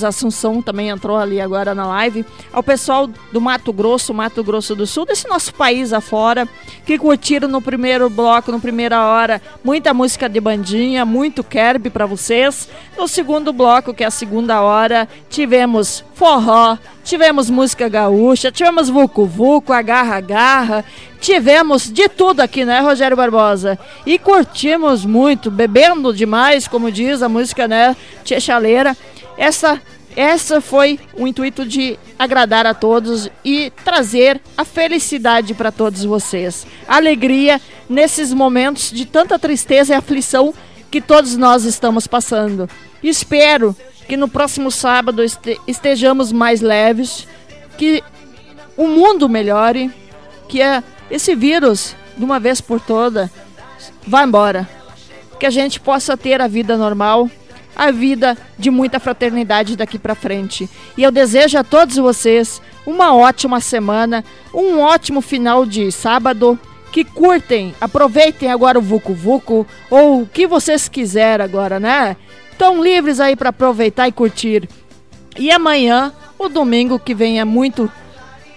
Assunção também entrou ali agora na live. Ao pessoal do Mato Grosso, Mato Grosso do Sul, desse nosso país afora, que curtiram no primeiro bloco, no primeira hora, muita música de bandinha, muito Kerb para vocês. No segundo bloco, que é a segunda hora, tivemos forró, tivemos música gaúcha, tivemos vucu vucu, agarra agarra, tivemos de tudo aqui, né, Rogério Barbosa? E curtimos muito, bebendo demais, como diz a música, né, Tia Chaleira. Essa essa foi o intuito de agradar a todos e trazer a felicidade para todos vocês. Alegria nesses momentos de tanta tristeza e aflição que todos nós estamos passando. Espero que no próximo sábado este- estejamos mais leves, que o mundo melhore, que a- esse vírus, de uma vez por toda, vá embora. Que a gente possa ter a vida normal, a vida de muita fraternidade daqui para frente. E eu desejo a todos vocês uma ótima semana, um ótimo final de sábado. Que curtem, aproveitem agora o Vucu Vucu ou o que vocês quiserem agora, né? Estão livres aí para aproveitar e curtir. E amanhã, o domingo que vem é muito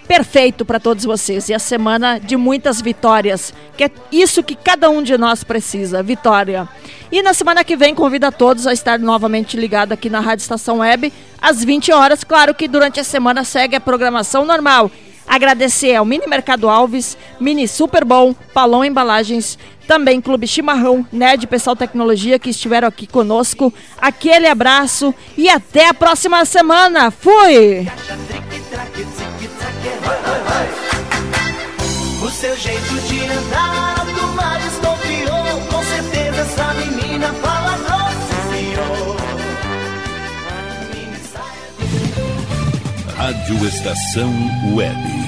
perfeito para todos vocês e a semana de muitas vitórias, que é isso que cada um de nós precisa, vitória. E na semana que vem convido a todos a estar novamente ligado aqui na Rádio Estação Web às 20 horas. Claro que durante a semana segue a programação normal. Agradecer ao Mini Mercado Alves, Mini Super Bom, Palão Embalagens, também Clube Chimarrão, Nerd Pessoal Tecnologia que estiveram aqui conosco. Aquele abraço e até a próxima semana. Fui! O seu jeito de andar, a turma desconfiou. Com certeza essa menina fala grosso, senhor. Rádio Estação Web.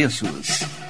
preços.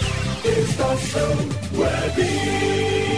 Estação Web.